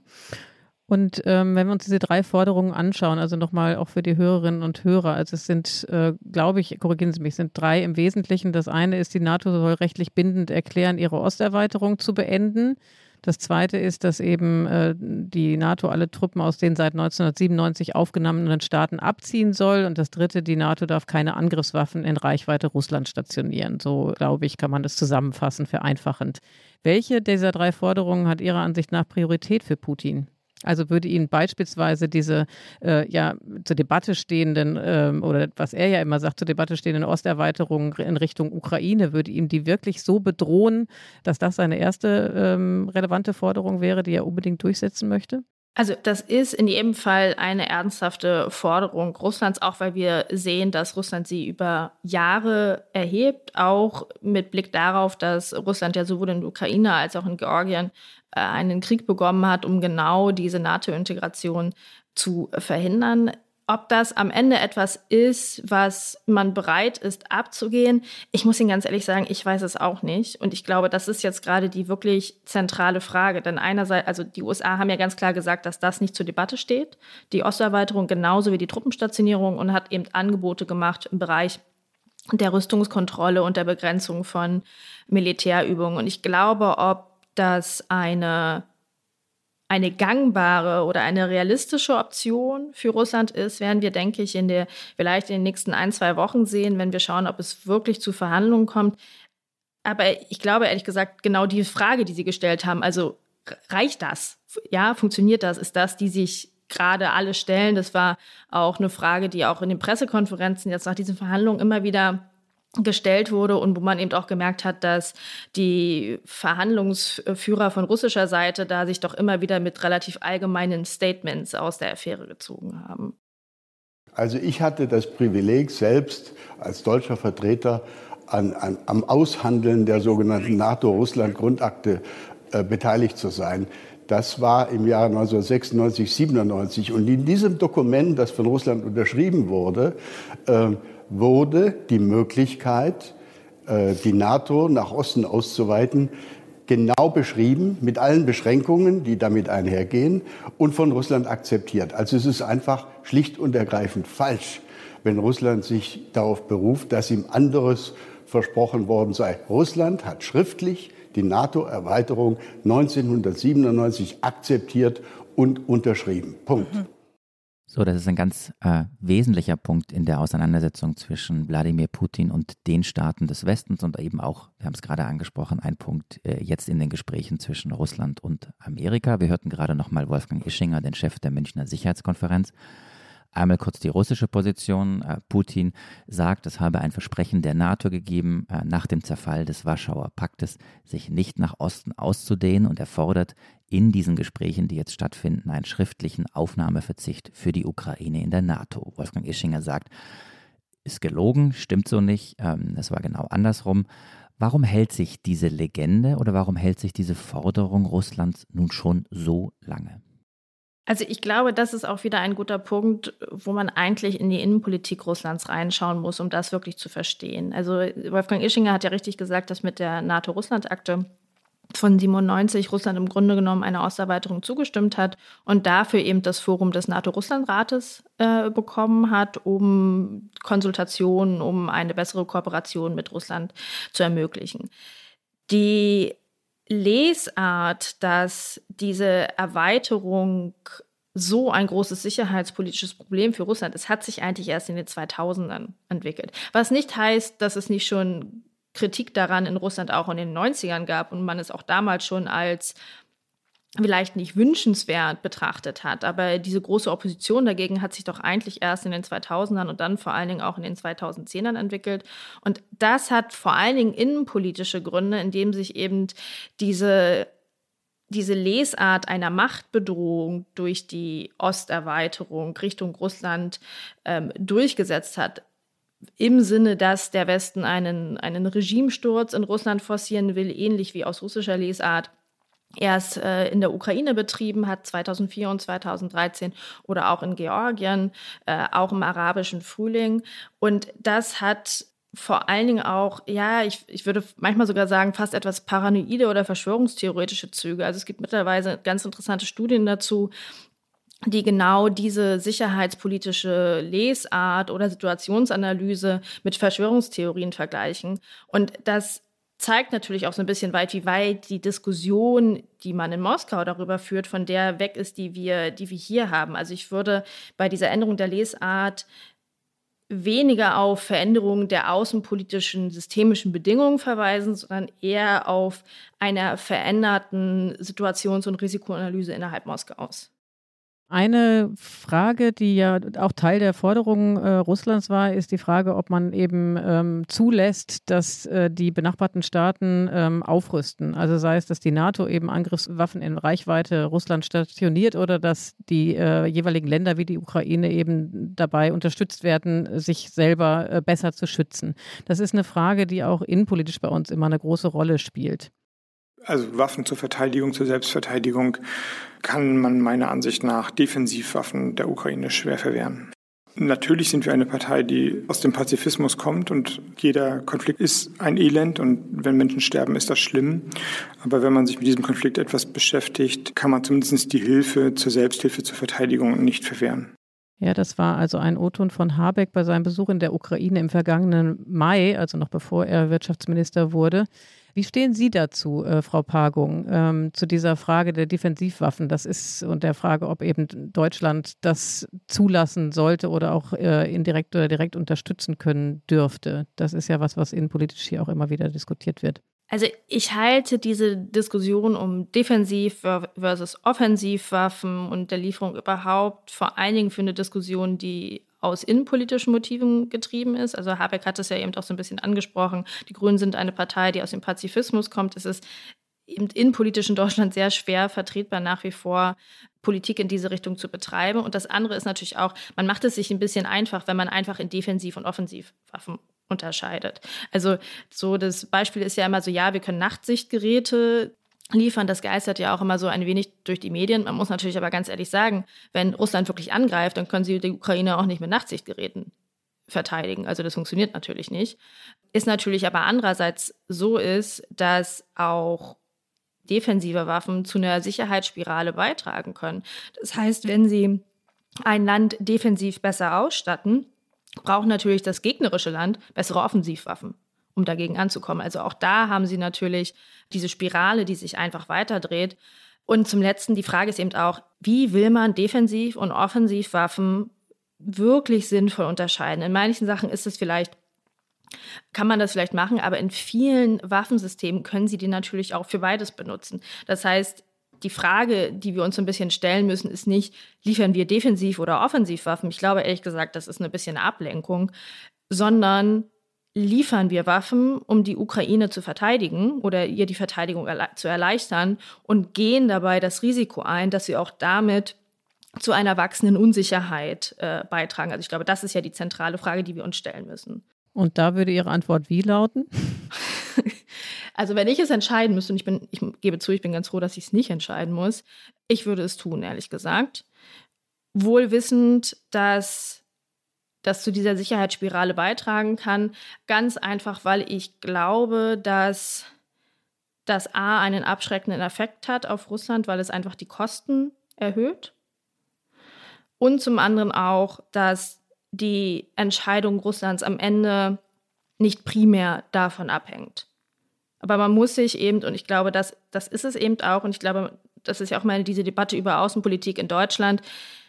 Und ähm, wenn wir uns diese drei Forderungen anschauen, also nochmal auch für die Hörerinnen und Hörer, also es sind, äh, glaube ich, korrigieren Sie mich, sind drei im Wesentlichen. Das eine ist, die NATO soll rechtlich bindend erklären, ihre Osterweiterung zu beenden. Das Zweite ist, dass eben äh, die NATO alle Truppen aus den seit 1997 aufgenommenen Staaten abziehen soll. Und das Dritte, die NATO darf keine Angriffswaffen in Reichweite Russland stationieren. So, glaube ich, kann man das zusammenfassen, vereinfachend. Welche dieser drei Forderungen hat Ihrer Ansicht nach Priorität für Putin? Also würde ihn beispielsweise diese äh, ja zur Debatte stehenden ähm, oder was er ja immer sagt zur Debatte stehenden Osterweiterungen in Richtung Ukraine würde ihn die wirklich so bedrohen, dass das seine erste ähm, relevante Forderung wäre, die er unbedingt durchsetzen möchte? Also das ist in jedem Fall eine ernsthafte Forderung Russlands, auch weil wir sehen, dass Russland sie über Jahre erhebt, auch mit Blick darauf, dass Russland ja sowohl in der Ukraine als auch in Georgien äh, einen Krieg begonnen hat, um genau diese NATO-Integration zu verhindern. Ob das am Ende etwas ist, was man bereit ist abzugehen, ich muss Ihnen ganz ehrlich sagen, ich weiß es auch nicht. Und ich glaube, das ist jetzt gerade die wirklich zentrale Frage. Denn einerseits, also die USA haben ja ganz klar gesagt, dass das nicht zur Debatte steht. Die Osterweiterung genauso wie die Truppenstationierung und hat eben Angebote gemacht im Bereich der Rüstungskontrolle und der Begrenzung von Militärübungen. Und ich glaube, ob das eine eine gangbare oder eine realistische Option für Russland ist, werden wir, denke ich, in der, vielleicht in den nächsten ein, zwei Wochen sehen, wenn wir schauen, ob es wirklich zu Verhandlungen kommt. Aber ich glaube, ehrlich gesagt, genau die Frage, die Sie gestellt haben, also reicht das? Ja, funktioniert das? Ist das, die sich gerade alle stellen? Das war auch eine Frage, die auch in den Pressekonferenzen jetzt nach diesen Verhandlungen immer wieder gestellt wurde und wo man eben auch gemerkt hat, dass die Verhandlungsführer von russischer Seite da sich doch immer wieder mit relativ allgemeinen Statements aus der Affäre gezogen haben. Also ich hatte das Privileg selbst als deutscher Vertreter an, an, am Aushandeln der sogenannten NATO-Russland-Grundakte äh, beteiligt zu sein. Das war im Jahr 1996, 97. Und in diesem Dokument, das von Russland unterschrieben wurde, äh, wurde die Möglichkeit, äh, die NATO nach Osten auszuweiten, genau beschrieben, mit allen Beschränkungen, die damit einhergehen, und von Russland akzeptiert. Also es ist einfach schlicht und ergreifend falsch, wenn Russland sich darauf beruft, dass ihm anderes versprochen worden sei. Russland hat schriftlich die NATO-Erweiterung 1997 akzeptiert und unterschrieben. Punkt. Mhm. So, das ist ein ganz äh, wesentlicher Punkt in der Auseinandersetzung zwischen Wladimir Putin und den Staaten des Westens und eben auch, wir haben es gerade angesprochen, ein Punkt äh, jetzt in den Gesprächen zwischen Russland und Amerika. Wir hörten gerade nochmal Wolfgang Ischinger, den Chef der Münchner Sicherheitskonferenz. Einmal kurz die russische Position. Äh, Putin sagt, es habe ein Versprechen der NATO gegeben, äh, nach dem Zerfall des Warschauer Paktes sich nicht nach Osten auszudehnen und er fordert in diesen Gesprächen, die jetzt stattfinden, einen schriftlichen Aufnahmeverzicht für die Ukraine in der NATO. Wolfgang Ischinger sagt, ist gelogen, stimmt so nicht, ähm, es war genau andersrum. Warum hält sich diese Legende oder warum hält sich diese Forderung Russlands nun schon so lange? Also ich glaube, das ist auch wieder ein guter Punkt, wo man eigentlich in die Innenpolitik Russlands reinschauen muss, um das wirklich zu verstehen. Also Wolfgang Ischinger hat ja richtig gesagt, dass mit der NATO-Russland-Akte von 97 Russland im Grunde genommen einer Osterweiterung zugestimmt hat und dafür eben das Forum des NATO-Russland-Rates äh, bekommen hat, um Konsultationen, um eine bessere Kooperation mit Russland zu ermöglichen. Die Lesart, dass diese Erweiterung so ein großes sicherheitspolitisches Problem für Russland ist, hat sich eigentlich erst in den 2000ern entwickelt. Was nicht heißt, dass es nicht schon Kritik daran in Russland auch in den 90ern gab und man es auch damals schon als vielleicht nicht wünschenswert betrachtet hat. Aber diese große Opposition dagegen hat sich doch eigentlich erst in den 2000ern und dann vor allen Dingen auch in den 2010ern entwickelt. Und das hat vor allen Dingen innenpolitische Gründe, indem sich eben diese diese Lesart einer Machtbedrohung durch die Osterweiterung Richtung Russland ähm, durchgesetzt hat, im Sinne, dass der Westen einen, einen Regimesturz in Russland forcieren will, ähnlich wie aus russischer Lesart er es äh, in der Ukraine betrieben hat, 2004 und 2013 oder auch in Georgien, äh, auch im arabischen Frühling. Und das hat vor allen Dingen auch, ja, ich, ich würde manchmal sogar sagen, fast etwas paranoide oder verschwörungstheoretische Züge. Also es gibt mittlerweile ganz interessante Studien dazu, die genau diese sicherheitspolitische Lesart oder Situationsanalyse mit Verschwörungstheorien vergleichen. Und das zeigt natürlich auch so ein bisschen weit, wie weit die Diskussion, die man in Moskau darüber führt, von der weg ist, die wir, die wir hier haben. Also ich würde bei dieser Änderung der Lesart weniger auf Veränderungen der außenpolitischen systemischen Bedingungen verweisen, sondern eher auf einer veränderten Situations- und Risikoanalyse innerhalb Moskaus. Eine Frage, die ja auch Teil der Forderungen äh, Russlands war, ist die Frage, ob man eben ähm, zulässt, dass äh, die benachbarten Staaten ähm, aufrüsten. Also sei es, dass die NATO eben Angriffswaffen in Reichweite Russland stationiert oder dass die äh, jeweiligen Länder wie die Ukraine eben dabei unterstützt werden, sich selber äh, besser zu schützen. Das ist eine Frage, die auch innenpolitisch bei uns immer eine große Rolle spielt. Also Waffen zur Verteidigung, zur Selbstverteidigung kann man meiner Ansicht nach Defensivwaffen der Ukraine schwer verwehren. Natürlich sind wir eine Partei, die aus dem Pazifismus kommt und jeder Konflikt ist ein Elend und wenn Menschen sterben, ist das schlimm. Aber wenn man sich mit diesem Konflikt etwas beschäftigt, kann man zumindest die Hilfe zur Selbsthilfe, zur Verteidigung nicht verwehren. Ja, das war also ein O-Ton von Habeck bei seinem Besuch in der Ukraine im vergangenen Mai, also noch bevor er Wirtschaftsminister wurde. Wie stehen Sie dazu, äh, Frau Pagung, ähm, zu dieser Frage der Defensivwaffen? Das ist und der Frage, ob eben Deutschland das zulassen sollte oder auch äh, indirekt oder direkt unterstützen können dürfte. Das ist ja was, was innenpolitisch hier auch immer wieder diskutiert wird. Also ich halte diese Diskussion um Defensiv- versus Offensivwaffen und der Lieferung überhaupt vor allen Dingen für eine Diskussion, die aus innenpolitischen Motiven getrieben ist. Also Habeck hat es ja eben auch so ein bisschen angesprochen. Die Grünen sind eine Partei, die aus dem Pazifismus kommt. Es ist eben innenpolitisch in Deutschland sehr schwer vertretbar nach wie vor, Politik in diese Richtung zu betreiben. Und das andere ist natürlich auch, man macht es sich ein bisschen einfach, wenn man einfach in Defensiv- und Offensivwaffen unterscheidet. Also so das Beispiel ist ja immer so, ja, wir können Nachtsichtgeräte liefern. Das geistert ja auch immer so ein wenig durch die Medien. Man muss natürlich aber ganz ehrlich sagen, wenn Russland wirklich angreift, dann können sie die Ukraine auch nicht mit Nachtsichtgeräten verteidigen. Also das funktioniert natürlich nicht. Ist natürlich aber andererseits so ist, dass auch defensive Waffen zu einer Sicherheitsspirale beitragen können. Das heißt, wenn sie ein Land defensiv besser ausstatten, braucht natürlich das gegnerische Land bessere Offensivwaffen um dagegen anzukommen. Also auch da haben sie natürlich diese Spirale, die sich einfach weiterdreht. Und zum Letzten, die Frage ist eben auch, wie will man Defensiv- und Offensivwaffen wirklich sinnvoll unterscheiden? In manchen Sachen ist es vielleicht, kann man das vielleicht machen, aber in vielen Waffensystemen können sie die natürlich auch für beides benutzen. Das heißt, die Frage, die wir uns ein bisschen stellen müssen, ist nicht, liefern wir Defensiv- oder Offensivwaffen? Ich glaube ehrlich gesagt, das ist ein bisschen Ablenkung, sondern liefern wir Waffen, um die Ukraine zu verteidigen oder ihr die Verteidigung erle zu erleichtern und gehen dabei das Risiko ein, dass sie auch damit zu einer wachsenden Unsicherheit äh, beitragen. Also ich glaube, das ist ja die zentrale Frage, die wir uns stellen müssen. Und da würde Ihre Antwort wie lauten? also wenn ich es entscheiden müsste, und ich bin, ich gebe zu, ich bin ganz froh, dass ich es nicht entscheiden muss, ich würde es tun, ehrlich gesagt. Wohl wissend, dass das zu dieser Sicherheitsspirale beitragen kann. Ganz einfach, weil ich glaube, dass das A einen abschreckenden Effekt hat auf Russland, weil es einfach die Kosten erhöht. Und zum anderen auch, dass die Entscheidung Russlands am Ende nicht primär davon abhängt. Aber man muss sich eben, und ich glaube, das, das ist es eben auch, und ich glaube, das ist ja auch mal diese Debatte über Außenpolitik in Deutschland,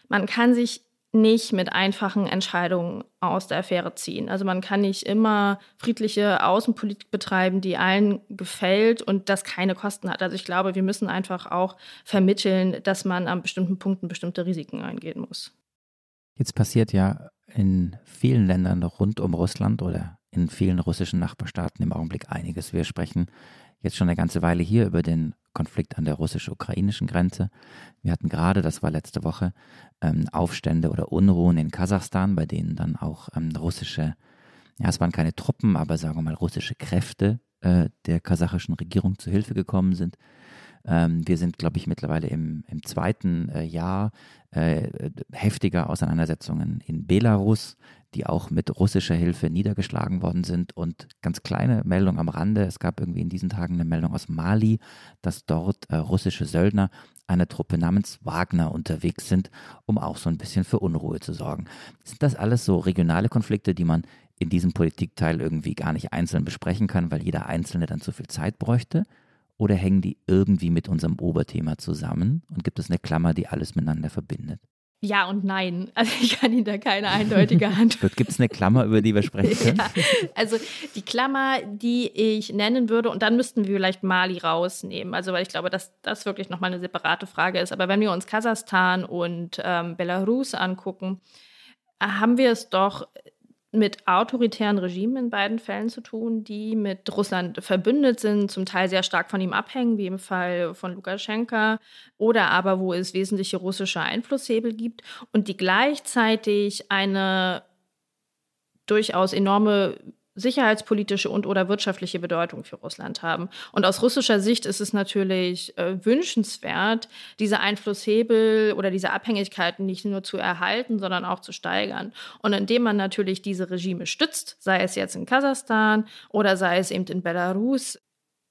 man kann sich nicht mit einfachen Entscheidungen aus der Affäre ziehen. Also man kann nicht immer friedliche Außenpolitik betreiben, die allen gefällt und das keine Kosten hat. Also ich glaube, wir müssen einfach auch vermitteln, dass man an bestimmten Punkten bestimmte Risiken eingehen muss. Jetzt passiert ja in vielen Ländern rund um Russland oder in vielen russischen Nachbarstaaten im Augenblick einiges. Wir sprechen jetzt schon eine ganze Weile hier über den Konflikt an der russisch-ukrainischen Grenze. Wir hatten gerade, das war letzte Woche, ähm, Aufstände oder Unruhen in Kasachstan, bei denen dann auch ähm, russische, ja, es waren keine Truppen, aber sagen wir mal russische Kräfte äh, der kasachischen Regierung zu Hilfe gekommen sind. Ähm, wir sind, glaube ich, mittlerweile im, im zweiten äh, Jahr äh, heftiger Auseinandersetzungen in Belarus, die auch mit russischer Hilfe niedergeschlagen worden sind. Und ganz kleine Meldung am Rande, es gab irgendwie in diesen Tagen eine Meldung aus Mali, dass dort äh, russische Söldner einer Truppe namens Wagner unterwegs sind, um auch so ein bisschen für Unruhe zu sorgen. Sind das alles so regionale Konflikte, die man in diesem Politikteil irgendwie gar nicht einzeln besprechen kann, weil jeder Einzelne dann zu viel Zeit bräuchte? Oder hängen die irgendwie mit unserem Oberthema zusammen und gibt es eine Klammer, die alles miteinander verbindet? ja und nein. Also ich kann Ihnen da keine eindeutige Antwort. Gibt es eine Klammer, über die wir sprechen können? Ja, also die Klammer, die ich nennen würde, und dann müssten wir vielleicht Mali rausnehmen. Also weil ich glaube, dass das wirklich nochmal eine separate Frage ist. Aber wenn wir uns Kasachstan und ähm, Belarus angucken, haben wir es doch mit autoritären Regimen in beiden Fällen zu tun, die mit Russland verbündet sind, zum Teil sehr stark von ihm abhängen, wie im Fall von Lukaschenka, oder aber wo es wesentliche russische Einflusshebel gibt und die gleichzeitig eine durchaus enorme sicherheitspolitische und oder wirtschaftliche Bedeutung für Russland haben. Und aus russischer Sicht ist es natürlich äh, wünschenswert, diese Einflusshebel oder diese Abhängigkeiten nicht nur zu erhalten, sondern auch zu steigern. Und indem man natürlich diese Regime stützt, sei es jetzt in Kasachstan oder sei es eben in Belarus,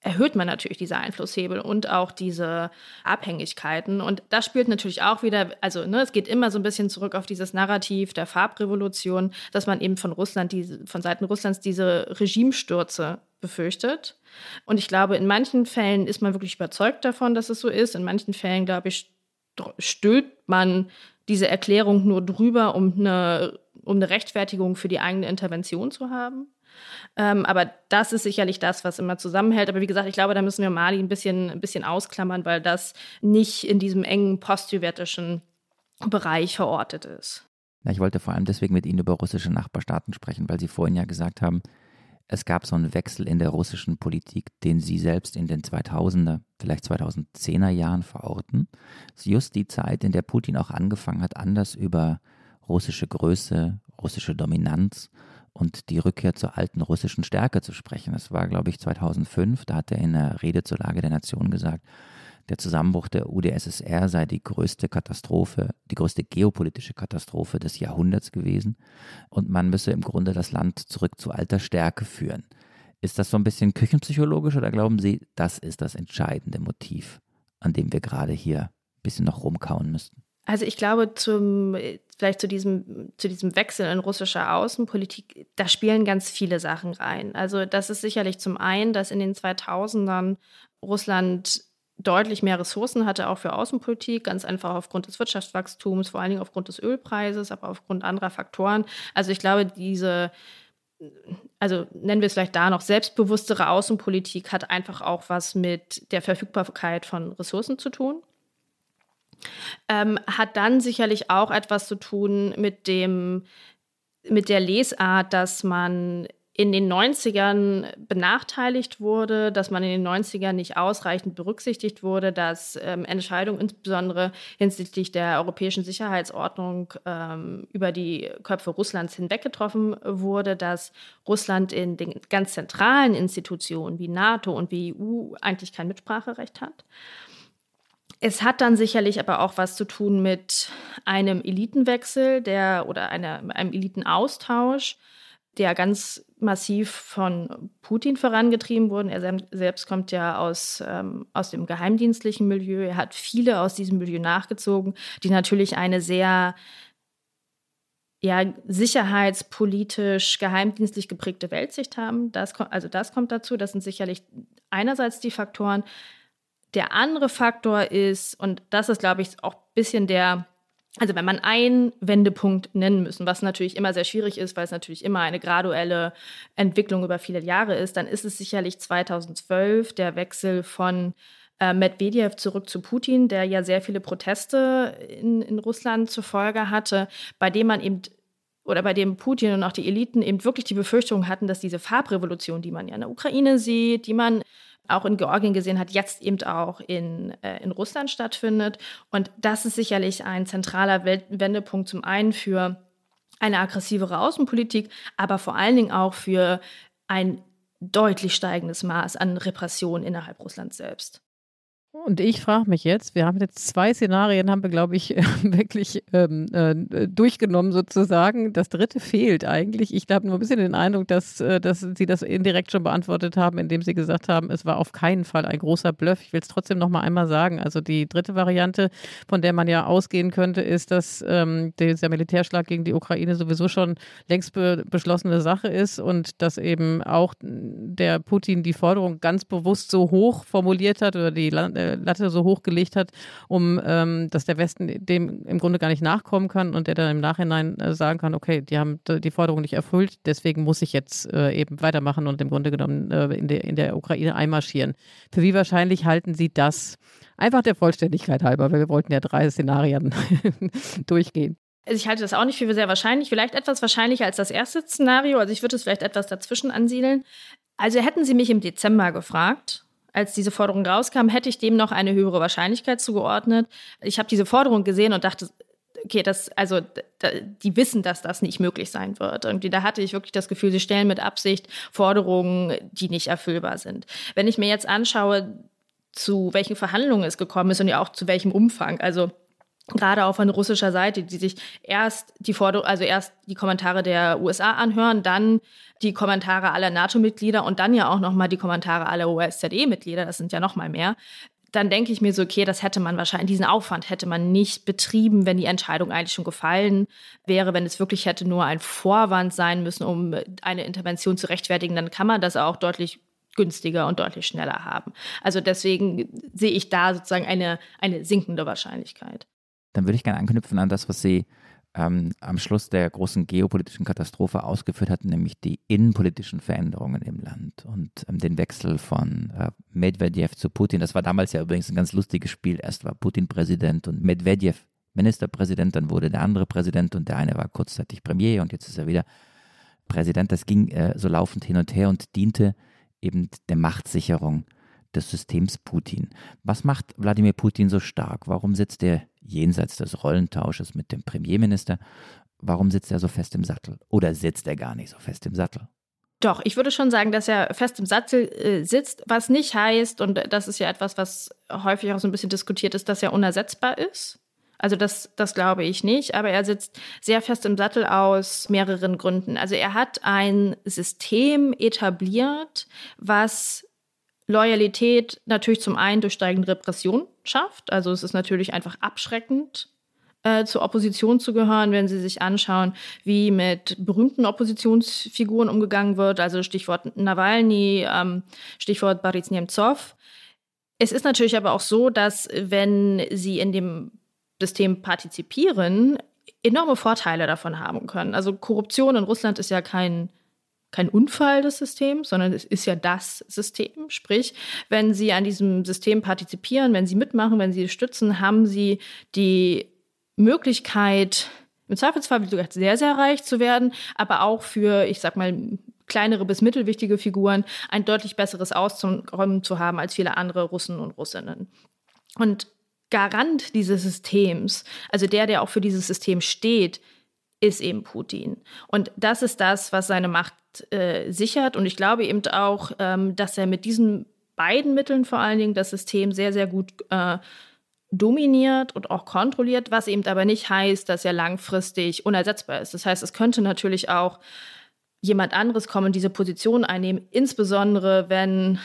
erhöht man natürlich diese Einflusshebel und auch diese Abhängigkeiten. Und das spielt natürlich auch wieder, also ne, es geht immer so ein bisschen zurück auf dieses Narrativ der Farbrevolution, dass man eben von Russland, diese, von Seiten Russlands diese Regimestürze befürchtet. Und ich glaube, in manchen Fällen ist man wirklich überzeugt davon, dass es so ist. In manchen Fällen, glaube ich, stülpt man diese Erklärung nur drüber, um eine, um eine Rechtfertigung für die eigene Intervention zu haben. Ähm, aber das ist sicherlich das, was immer zusammenhält. Aber wie gesagt, ich glaube, da müssen wir Mali ein bisschen, ein bisschen ausklammern, weil das nicht in diesem engen postsowjetischen Bereich verortet ist. Ja, ich wollte vor allem deswegen mit Ihnen über russische Nachbarstaaten sprechen, weil Sie vorhin ja gesagt haben, es gab so einen Wechsel in der russischen Politik, den Sie selbst in den 2000er, vielleicht 2010er Jahren verorten. Es ist just die Zeit, in der Putin auch angefangen hat, anders über russische Größe, russische Dominanz und die Rückkehr zur alten russischen Stärke zu sprechen. Das war, glaube ich, 2005. Da hat er in der Rede zur Lage der Nation gesagt, der Zusammenbruch der UdSSR sei die größte Katastrophe, die größte geopolitische Katastrophe des Jahrhunderts gewesen und man müsse im Grunde das Land zurück zu alter Stärke führen. Ist das so ein bisschen küchenpsychologisch oder glauben Sie, das ist das entscheidende Motiv, an dem wir gerade hier ein bisschen noch rumkauen müssten? Also ich glaube, zum, vielleicht zu diesem, zu diesem Wechsel in russischer Außenpolitik, da spielen ganz viele Sachen rein. Also das ist sicherlich zum einen, dass in den 2000ern Russland deutlich mehr Ressourcen hatte, auch für Außenpolitik, ganz einfach aufgrund des Wirtschaftswachstums, vor allen Dingen aufgrund des Ölpreises, aber aufgrund anderer Faktoren. Also ich glaube, diese, also nennen wir es vielleicht da noch, selbstbewusstere Außenpolitik hat einfach auch was mit der Verfügbarkeit von Ressourcen zu tun. Ähm, hat dann sicherlich auch etwas zu tun mit dem, mit der Lesart, dass man in den 90ern benachteiligt wurde, dass man in den 90ern nicht ausreichend berücksichtigt wurde, dass ähm, Entscheidungen insbesondere hinsichtlich der europäischen Sicherheitsordnung ähm, über die Köpfe Russlands hinweg getroffen wurde, dass Russland in den ganz zentralen Institutionen wie NATO und wie EU eigentlich kein Mitspracherecht hat. Es hat dann sicherlich aber auch was zu tun mit einem Elitenwechsel der, oder einer, einem Elitenaustausch, der ganz massiv von Putin vorangetrieben wurde. Er selbst kommt ja aus, ähm, aus dem geheimdienstlichen Milieu. Er hat viele aus diesem Milieu nachgezogen, die natürlich eine sehr ja, sicherheitspolitisch, geheimdienstlich geprägte Weltsicht haben. Das, also das kommt dazu. Das sind sicherlich einerseits die Faktoren. Der andere Faktor ist, und das ist, glaube ich, auch ein bisschen der, also wenn man einen Wendepunkt nennen müssen, was natürlich immer sehr schwierig ist, weil es natürlich immer eine graduelle Entwicklung über viele Jahre ist, dann ist es sicherlich 2012 der Wechsel von äh, Medvedev zurück zu Putin, der ja sehr viele Proteste in, in Russland zur Folge hatte, bei dem man eben oder bei dem Putin und auch die Eliten eben wirklich die Befürchtung hatten, dass diese Farbrevolution, die man ja in der Ukraine sieht, die man auch in Georgien gesehen hat, jetzt eben auch in, äh, in Russland stattfindet. Und das ist sicherlich ein zentraler Wendepunkt zum einen für eine aggressivere Außenpolitik, aber vor allen Dingen auch für ein deutlich steigendes Maß an Repression innerhalb Russlands selbst. Und ich frage mich jetzt, wir haben jetzt zwei Szenarien, haben wir, glaube ich, wirklich ähm, äh, durchgenommen sozusagen. Das dritte fehlt eigentlich. Ich habe nur ein bisschen den Eindruck, dass, äh, dass Sie das indirekt schon beantwortet haben, indem Sie gesagt haben, es war auf keinen Fall ein großer Bluff. Ich will es trotzdem noch mal einmal sagen. Also die dritte Variante, von der man ja ausgehen könnte, ist, dass ähm, dieser Militärschlag gegen die Ukraine sowieso schon längst be beschlossene Sache ist und dass eben auch der Putin die Forderung ganz bewusst so hoch formuliert hat oder die Land äh, Latte so hochgelegt hat, um ähm, dass der Westen dem im Grunde gar nicht nachkommen kann und der dann im Nachhinein äh, sagen kann, okay, die haben die Forderung nicht erfüllt, deswegen muss ich jetzt äh, eben weitermachen und im Grunde genommen äh, in, der, in der Ukraine einmarschieren. Für wie wahrscheinlich halten Sie das? Einfach der Vollständigkeit halber, weil wir wollten ja drei Szenarien durchgehen. Also ich halte das auch nicht für sehr wahrscheinlich, vielleicht etwas wahrscheinlicher als das erste Szenario. Also ich würde es vielleicht etwas dazwischen ansiedeln. Also hätten Sie mich im Dezember gefragt, als diese Forderung rauskam, hätte ich dem noch eine höhere Wahrscheinlichkeit zugeordnet. Ich habe diese Forderung gesehen und dachte, okay, das, also die wissen, dass das nicht möglich sein wird. Und da hatte ich wirklich das Gefühl, sie stellen mit Absicht Forderungen, die nicht erfüllbar sind. Wenn ich mir jetzt anschaue, zu welchen Verhandlungen es gekommen ist und ja auch zu welchem Umfang, also gerade auch von russischer Seite, die sich erst die Forderung, also erst die Kommentare der USA anhören, dann die Kommentare aller NATO-Mitglieder und dann ja auch nochmal die Kommentare aller OSZE-Mitglieder, das sind ja nochmal mehr. Dann denke ich mir so, okay, das hätte man wahrscheinlich, diesen Aufwand hätte man nicht betrieben, wenn die Entscheidung eigentlich schon gefallen wäre. Wenn es wirklich hätte nur ein Vorwand sein müssen, um eine Intervention zu rechtfertigen, dann kann man das auch deutlich günstiger und deutlich schneller haben. Also deswegen sehe ich da sozusagen eine, eine sinkende Wahrscheinlichkeit dann würde ich gerne anknüpfen an das, was Sie ähm, am Schluss der großen geopolitischen Katastrophe ausgeführt hatten, nämlich die innenpolitischen Veränderungen im Land und ähm, den Wechsel von äh, Medvedev zu Putin. Das war damals ja übrigens ein ganz lustiges Spiel. Erst war Putin Präsident und Medvedev Ministerpräsident, dann wurde der andere Präsident und der eine war kurzzeitig Premier und jetzt ist er wieder Präsident. Das ging äh, so laufend hin und her und diente eben der Machtsicherung des Systems Putin. Was macht Wladimir Putin so stark? Warum sitzt er jenseits des Rollentausches mit dem Premierminister? Warum sitzt er so fest im Sattel? Oder sitzt er gar nicht so fest im Sattel? Doch, ich würde schon sagen, dass er fest im Sattel äh, sitzt, was nicht heißt, und das ist ja etwas, was häufig auch so ein bisschen diskutiert ist, dass er unersetzbar ist. Also das, das glaube ich nicht, aber er sitzt sehr fest im Sattel aus mehreren Gründen. Also er hat ein System etabliert, was Loyalität natürlich zum einen durch steigende Repression schafft. Also es ist natürlich einfach abschreckend, äh, zur Opposition zu gehören, wenn Sie sich anschauen, wie mit berühmten Oppositionsfiguren umgegangen wird. Also Stichwort Nawalny, ähm, Stichwort Boris Nemtsov. Es ist natürlich aber auch so, dass wenn Sie in dem System partizipieren, enorme Vorteile davon haben können. Also Korruption in Russland ist ja kein kein Unfall des Systems, sondern es ist ja das System. Sprich, wenn Sie an diesem System partizipieren, wenn Sie mitmachen, wenn Sie stützen, haben Sie die Möglichkeit, im Zweifelsfall sogar sehr, sehr reich zu werden, aber auch für, ich sag mal, kleinere bis mittelwichtige Figuren ein deutlich besseres Auskommen zu haben als viele andere Russen und Russinnen. Und Garant dieses Systems, also der, der auch für dieses System steht, ist eben Putin. Und das ist das, was seine Macht äh, sichert. Und ich glaube eben auch, ähm, dass er mit diesen beiden Mitteln vor allen Dingen das System sehr, sehr gut äh, dominiert und auch kontrolliert, was eben aber nicht heißt, dass er langfristig unersetzbar ist. Das heißt, es könnte natürlich auch jemand anderes kommen und diese Position einnehmen, insbesondere wenn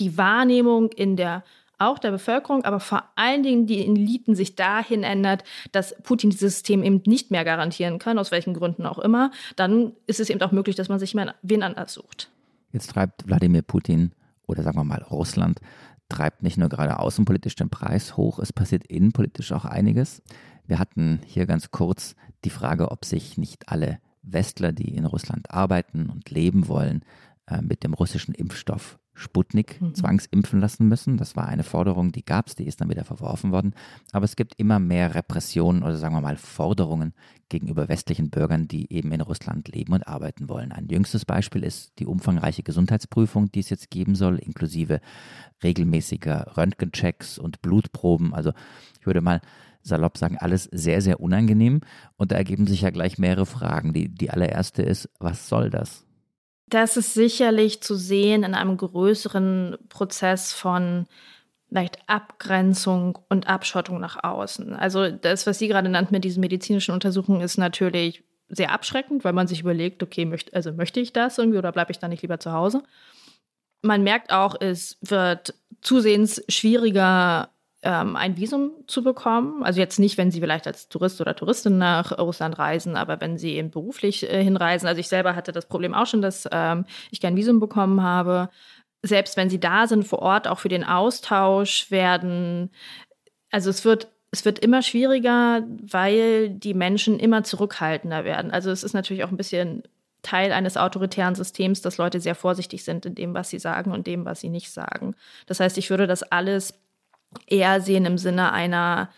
die Wahrnehmung in der auch der Bevölkerung, aber vor allen Dingen die Eliten sich dahin ändert, dass Putin dieses System eben nicht mehr garantieren kann, aus welchen Gründen auch immer, dann ist es eben auch möglich, dass man sich mal wen anders sucht. Jetzt treibt Wladimir Putin oder sagen wir mal Russland treibt nicht nur gerade außenpolitisch den Preis hoch, es passiert innenpolitisch auch einiges. Wir hatten hier ganz kurz die Frage, ob sich nicht alle Westler, die in Russland arbeiten und leben wollen, äh, mit dem russischen Impfstoff Sputnik mhm. zwangsimpfen lassen müssen. Das war eine Forderung, die gab es, die ist dann wieder verworfen worden. Aber es gibt immer mehr Repressionen oder sagen wir mal Forderungen gegenüber westlichen Bürgern, die eben in Russland leben und arbeiten wollen. Ein jüngstes Beispiel ist die umfangreiche Gesundheitsprüfung, die es jetzt geben soll, inklusive regelmäßiger Röntgenchecks und Blutproben. Also ich würde mal salopp sagen, alles sehr, sehr unangenehm. Und da ergeben sich ja gleich mehrere Fragen. Die, die allererste ist, was soll das? Das ist sicherlich zu sehen in einem größeren Prozess von vielleicht Abgrenzung und Abschottung nach außen. Also das, was Sie gerade nannten mit diesen medizinischen Untersuchungen, ist natürlich sehr abschreckend, weil man sich überlegt, okay, möcht, also möchte ich das irgendwie oder bleibe ich da nicht lieber zu Hause? Man merkt auch, es wird zusehends schwieriger, ähm, ein Visum zu bekommen. Also jetzt nicht, wenn Sie vielleicht als Tourist oder Touristin nach Russland reisen, aber wenn Sie eben beruflich äh, hinreisen. Also ich selber hatte das Problem auch schon, dass ähm, ich kein Visum bekommen habe. selbst wenn sie da sind vor Ort, auch für den Austausch werden, also es wird es wird immer schwieriger, weil die Menschen immer zurückhaltender werden. Also es ist natürlich auch ein bisschen Teil eines autoritären Systems, dass Leute sehr vorsichtig sind in dem, was sie sagen und dem, was sie nicht sagen. Das heißt, ich würde das alles eher sehen im Sinne einer,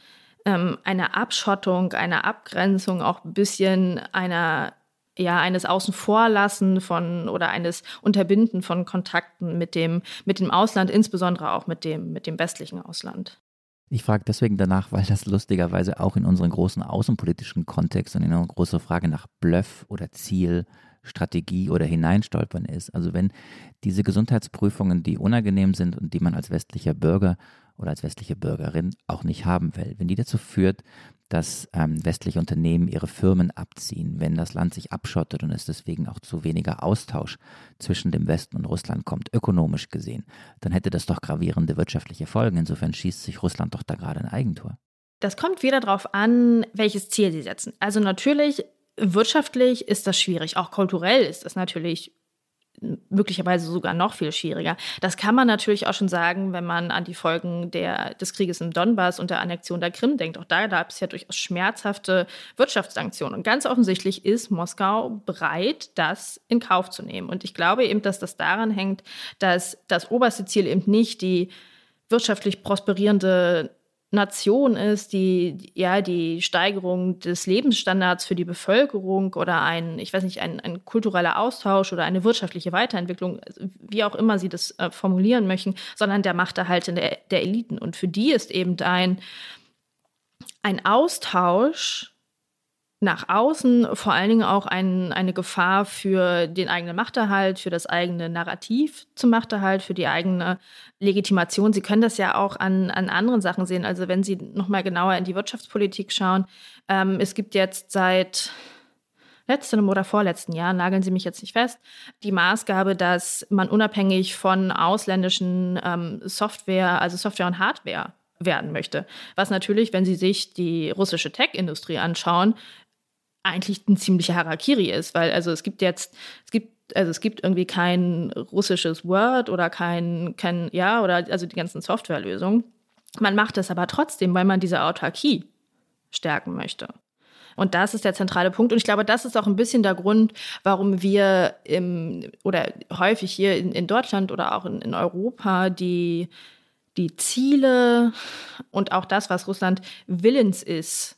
ähm, einer Abschottung, einer Abgrenzung, auch ein bisschen einer ja, eines Außenvorlassen von oder eines Unterbinden von Kontakten mit dem, mit dem Ausland, insbesondere auch mit dem, mit dem westlichen Ausland. Ich frage deswegen danach, weil das lustigerweise auch in unseren großen außenpolitischen Kontext und in einer großen Frage nach Bluff oder Ziel Strategie oder Hineinstolpern ist. Also wenn diese Gesundheitsprüfungen, die unangenehm sind und die man als westlicher Bürger oder als westliche Bürgerin auch nicht haben will, wenn die dazu führt, dass ähm, westliche Unternehmen ihre Firmen abziehen, wenn das Land sich abschottet und es deswegen auch zu weniger Austausch zwischen dem Westen und Russland kommt, ökonomisch gesehen, dann hätte das doch gravierende wirtschaftliche Folgen. Insofern schießt sich Russland doch da gerade ein Eigentor. Das kommt wieder darauf an, welches Ziel sie setzen. Also natürlich Wirtschaftlich ist das schwierig, auch kulturell ist das natürlich möglicherweise sogar noch viel schwieriger. Das kann man natürlich auch schon sagen, wenn man an die Folgen der, des Krieges im Donbass und der Annexion der Krim denkt. Auch da gab es ja durchaus schmerzhafte Wirtschaftssanktionen. Und ganz offensichtlich ist Moskau bereit, das in Kauf zu nehmen. Und ich glaube eben, dass das daran hängt, dass das oberste Ziel eben nicht die wirtschaftlich prosperierende Nation ist, die ja die Steigerung des Lebensstandards für die Bevölkerung oder ein, ich weiß nicht, ein, ein kultureller Austausch oder eine wirtschaftliche Weiterentwicklung, wie auch immer sie das äh, formulieren möchten, sondern der Machterhalt in der, der Eliten. Und für die ist eben ein, ein Austausch nach außen vor allen Dingen auch ein, eine Gefahr für den eigenen Machterhalt, für das eigene Narrativ zum Machterhalt, für die eigene Legitimation. Sie können das ja auch an, an anderen Sachen sehen. Also wenn Sie nochmal genauer in die Wirtschaftspolitik schauen, ähm, es gibt jetzt seit letztem oder vorletzten Jahr, nageln Sie mich jetzt nicht fest, die Maßgabe, dass man unabhängig von ausländischen ähm, Software, also Software und Hardware werden möchte. Was natürlich, wenn Sie sich die russische Tech-Industrie anschauen, eigentlich ein ziemlicher Harakiri ist, weil also es gibt jetzt, es gibt also es gibt irgendwie kein russisches Word oder kein, kein, ja, oder also die ganzen Softwarelösungen. Man macht das aber trotzdem, weil man diese Autarkie stärken möchte. Und das ist der zentrale Punkt. Und ich glaube, das ist auch ein bisschen der Grund, warum wir im, oder häufig hier in, in Deutschland oder auch in, in Europa die, die Ziele und auch das, was Russland willens ist,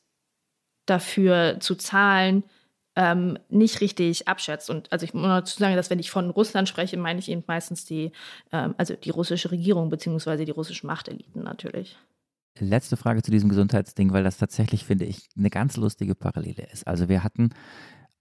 dafür zu zahlen, ähm, nicht richtig abschätzt. Und also ich muss dazu sagen, dass wenn ich von Russland spreche, meine ich eben meistens die, ähm, also die russische Regierung beziehungsweise die russischen Machteliten natürlich. Letzte Frage zu diesem Gesundheitsding, weil das tatsächlich, finde ich, eine ganz lustige Parallele ist. Also wir hatten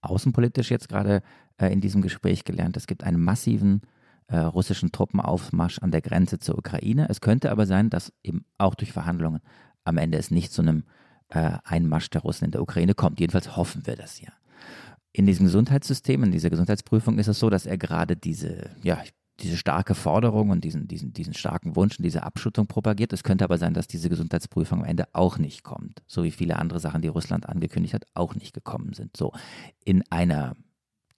außenpolitisch jetzt gerade äh, in diesem Gespräch gelernt, es gibt einen massiven äh, russischen Truppenaufmarsch an der Grenze zur Ukraine. Es könnte aber sein, dass eben auch durch Verhandlungen am Ende es nicht zu einem äh, Einmarsch der Russen in der Ukraine kommt. Jedenfalls hoffen wir das ja. In diesem Gesundheitssystem, in dieser Gesundheitsprüfung ist es so, dass er gerade diese, ja, diese starke Forderung und diesen, diesen, diesen starken Wunsch und diese Abschuttung propagiert. Es könnte aber sein, dass diese Gesundheitsprüfung am Ende auch nicht kommt. So wie viele andere Sachen, die Russland angekündigt hat, auch nicht gekommen sind. So in einer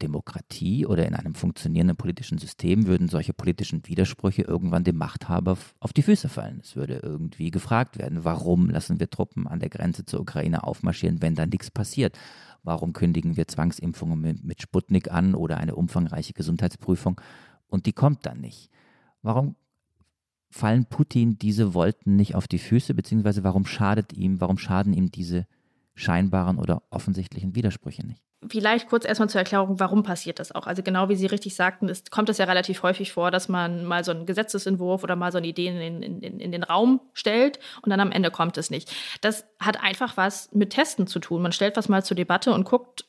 Demokratie oder in einem funktionierenden politischen System würden solche politischen Widersprüche irgendwann dem Machthaber auf die Füße fallen. Es würde irgendwie gefragt werden, warum lassen wir Truppen an der Grenze zur Ukraine aufmarschieren, wenn da nichts passiert? Warum kündigen wir Zwangsimpfungen mit Sputnik an oder eine umfangreiche Gesundheitsprüfung und die kommt dann nicht? Warum fallen Putin diese Wolten nicht auf die Füße, beziehungsweise warum schadet ihm, warum schaden ihm diese scheinbaren oder offensichtlichen Widersprüche nicht? Vielleicht kurz erstmal zur Erklärung, warum passiert das auch? Also genau wie Sie richtig sagten, ist, kommt es ja relativ häufig vor, dass man mal so einen Gesetzesentwurf oder mal so eine Idee in, in, in, in den Raum stellt und dann am Ende kommt es nicht. Das hat einfach was mit Testen zu tun. Man stellt was mal zur Debatte und guckt,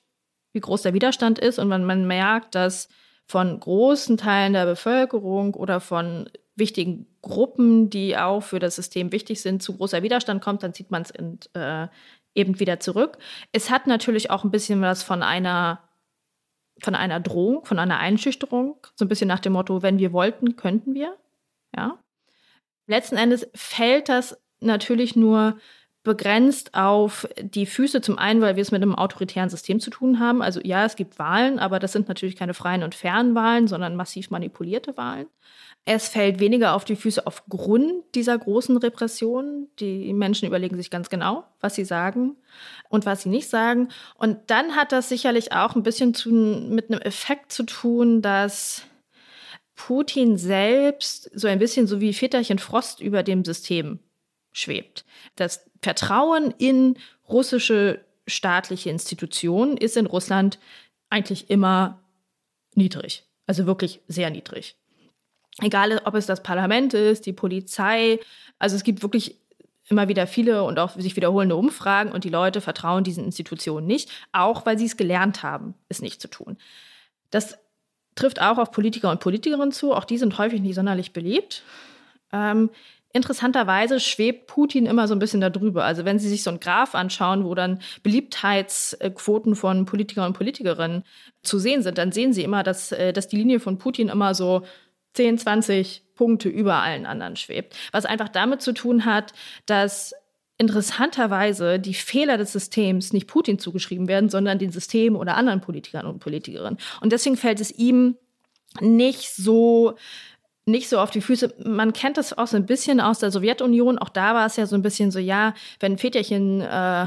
wie groß der Widerstand ist und wenn man merkt, dass von großen Teilen der Bevölkerung oder von wichtigen Gruppen, die auch für das System wichtig sind, zu großer Widerstand kommt, dann zieht man es äh, eben wieder zurück. Es hat natürlich auch ein bisschen was von einer von einer Drohung, von einer Einschüchterung, so ein bisschen nach dem Motto, wenn wir wollten, könnten wir. Ja. Letzten Endes fällt das natürlich nur begrenzt auf die Füße. Zum einen, weil wir es mit einem autoritären System zu tun haben. Also ja, es gibt Wahlen, aber das sind natürlich keine freien und fairen Wahlen, sondern massiv manipulierte Wahlen. Es fällt weniger auf die Füße aufgrund dieser großen Repression. Die Menschen überlegen sich ganz genau, was sie sagen und was sie nicht sagen. Und dann hat das sicherlich auch ein bisschen zu, mit einem Effekt zu tun, dass Putin selbst so ein bisschen so wie Väterchen Frost über dem System schwebt. Das Vertrauen in russische staatliche Institutionen ist in Russland eigentlich immer niedrig. Also wirklich sehr niedrig. Egal, ob es das Parlament ist, die Polizei. Also es gibt wirklich immer wieder viele und auch sich wiederholende Umfragen und die Leute vertrauen diesen Institutionen nicht, auch weil sie es gelernt haben, es nicht zu tun. Das trifft auch auf Politiker und Politikerinnen zu. Auch die sind häufig nicht sonderlich beliebt. Ähm, interessanterweise schwebt Putin immer so ein bisschen darüber. Also wenn Sie sich so einen Graph anschauen, wo dann Beliebtheitsquoten von Politikern und Politikerinnen zu sehen sind, dann sehen Sie immer, dass, äh, dass die Linie von Putin immer so 10, 20 Punkte über allen anderen schwebt. Was einfach damit zu tun hat, dass interessanterweise die Fehler des Systems nicht Putin zugeschrieben werden, sondern den Systemen oder anderen Politikern und Politikerinnen. Und deswegen fällt es ihm nicht so nicht so auf die Füße. Man kennt das auch so ein bisschen aus der Sowjetunion. Auch da war es ja so ein bisschen so, ja, wenn Väterchen äh,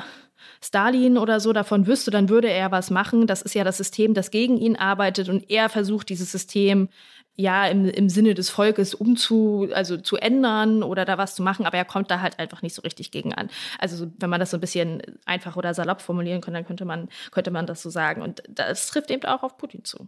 Stalin oder so davon wüsste, dann würde er was machen. Das ist ja das System, das gegen ihn arbeitet und er versucht, dieses System ja im, im Sinne des Volkes umzu, also zu ändern oder da was zu machen, aber er kommt da halt einfach nicht so richtig gegen an. Also wenn man das so ein bisschen einfach oder salopp formulieren könnte, dann könnte man, könnte man das so sagen. Und das trifft eben auch auf Putin zu.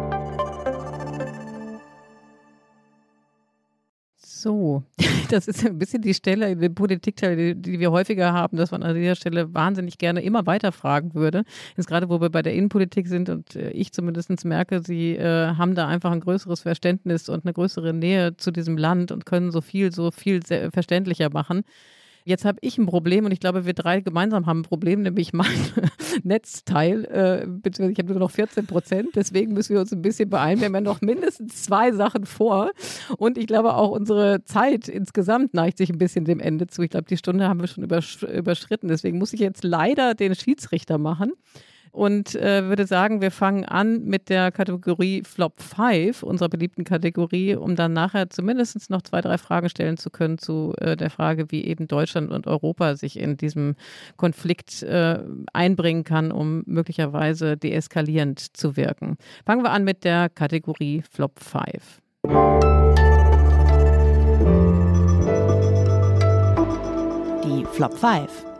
So, das ist ein bisschen die Stelle in dem Politikteil, die, wir häufiger haben, dass man an dieser Stelle wahnsinnig gerne immer weiter fragen würde. Jetzt gerade, wo wir bei der Innenpolitik sind und äh, ich zumindest merke, Sie äh, haben da einfach ein größeres Verständnis und eine größere Nähe zu diesem Land und können so viel, so viel verständlicher machen. Jetzt habe ich ein Problem und ich glaube, wir drei gemeinsam haben ein Problem, nämlich mein Netzteil, äh, beziehungsweise ich habe nur noch 14 Prozent, deswegen müssen wir uns ein bisschen beeilen. Wir haben ja noch mindestens zwei Sachen vor und ich glaube auch unsere Zeit insgesamt neigt sich ein bisschen dem Ende zu. Ich glaube, die Stunde haben wir schon übersch überschritten, deswegen muss ich jetzt leider den Schiedsrichter machen und äh, würde sagen, wir fangen an mit der Kategorie Flop 5, unserer beliebten Kategorie, um dann nachher zumindest noch zwei, drei Fragen stellen zu können zu äh, der Frage, wie eben Deutschland und Europa sich in diesem Konflikt äh, einbringen kann, um möglicherweise deeskalierend zu wirken. Fangen wir an mit der Kategorie Flop 5. Die Flop 5.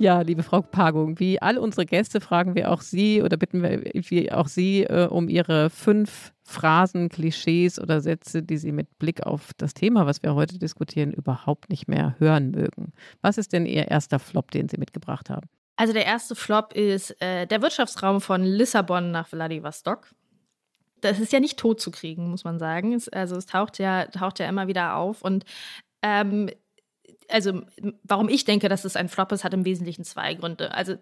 Ja, liebe Frau Pagung, wie alle unsere Gäste fragen wir auch Sie oder bitten wir auch Sie äh, um Ihre fünf Phrasen, Klischees oder Sätze, die Sie mit Blick auf das Thema, was wir heute diskutieren, überhaupt nicht mehr hören mögen. Was ist denn Ihr erster Flop, den Sie mitgebracht haben? Also der erste Flop ist äh, der Wirtschaftsraum von Lissabon nach Vladivostok. Das ist ja nicht tot zu kriegen, muss man sagen. Es, also es taucht ja, taucht ja immer wieder auf. Und ähm, also warum ich denke, dass es ein Flop ist, hat im Wesentlichen zwei Gründe. Also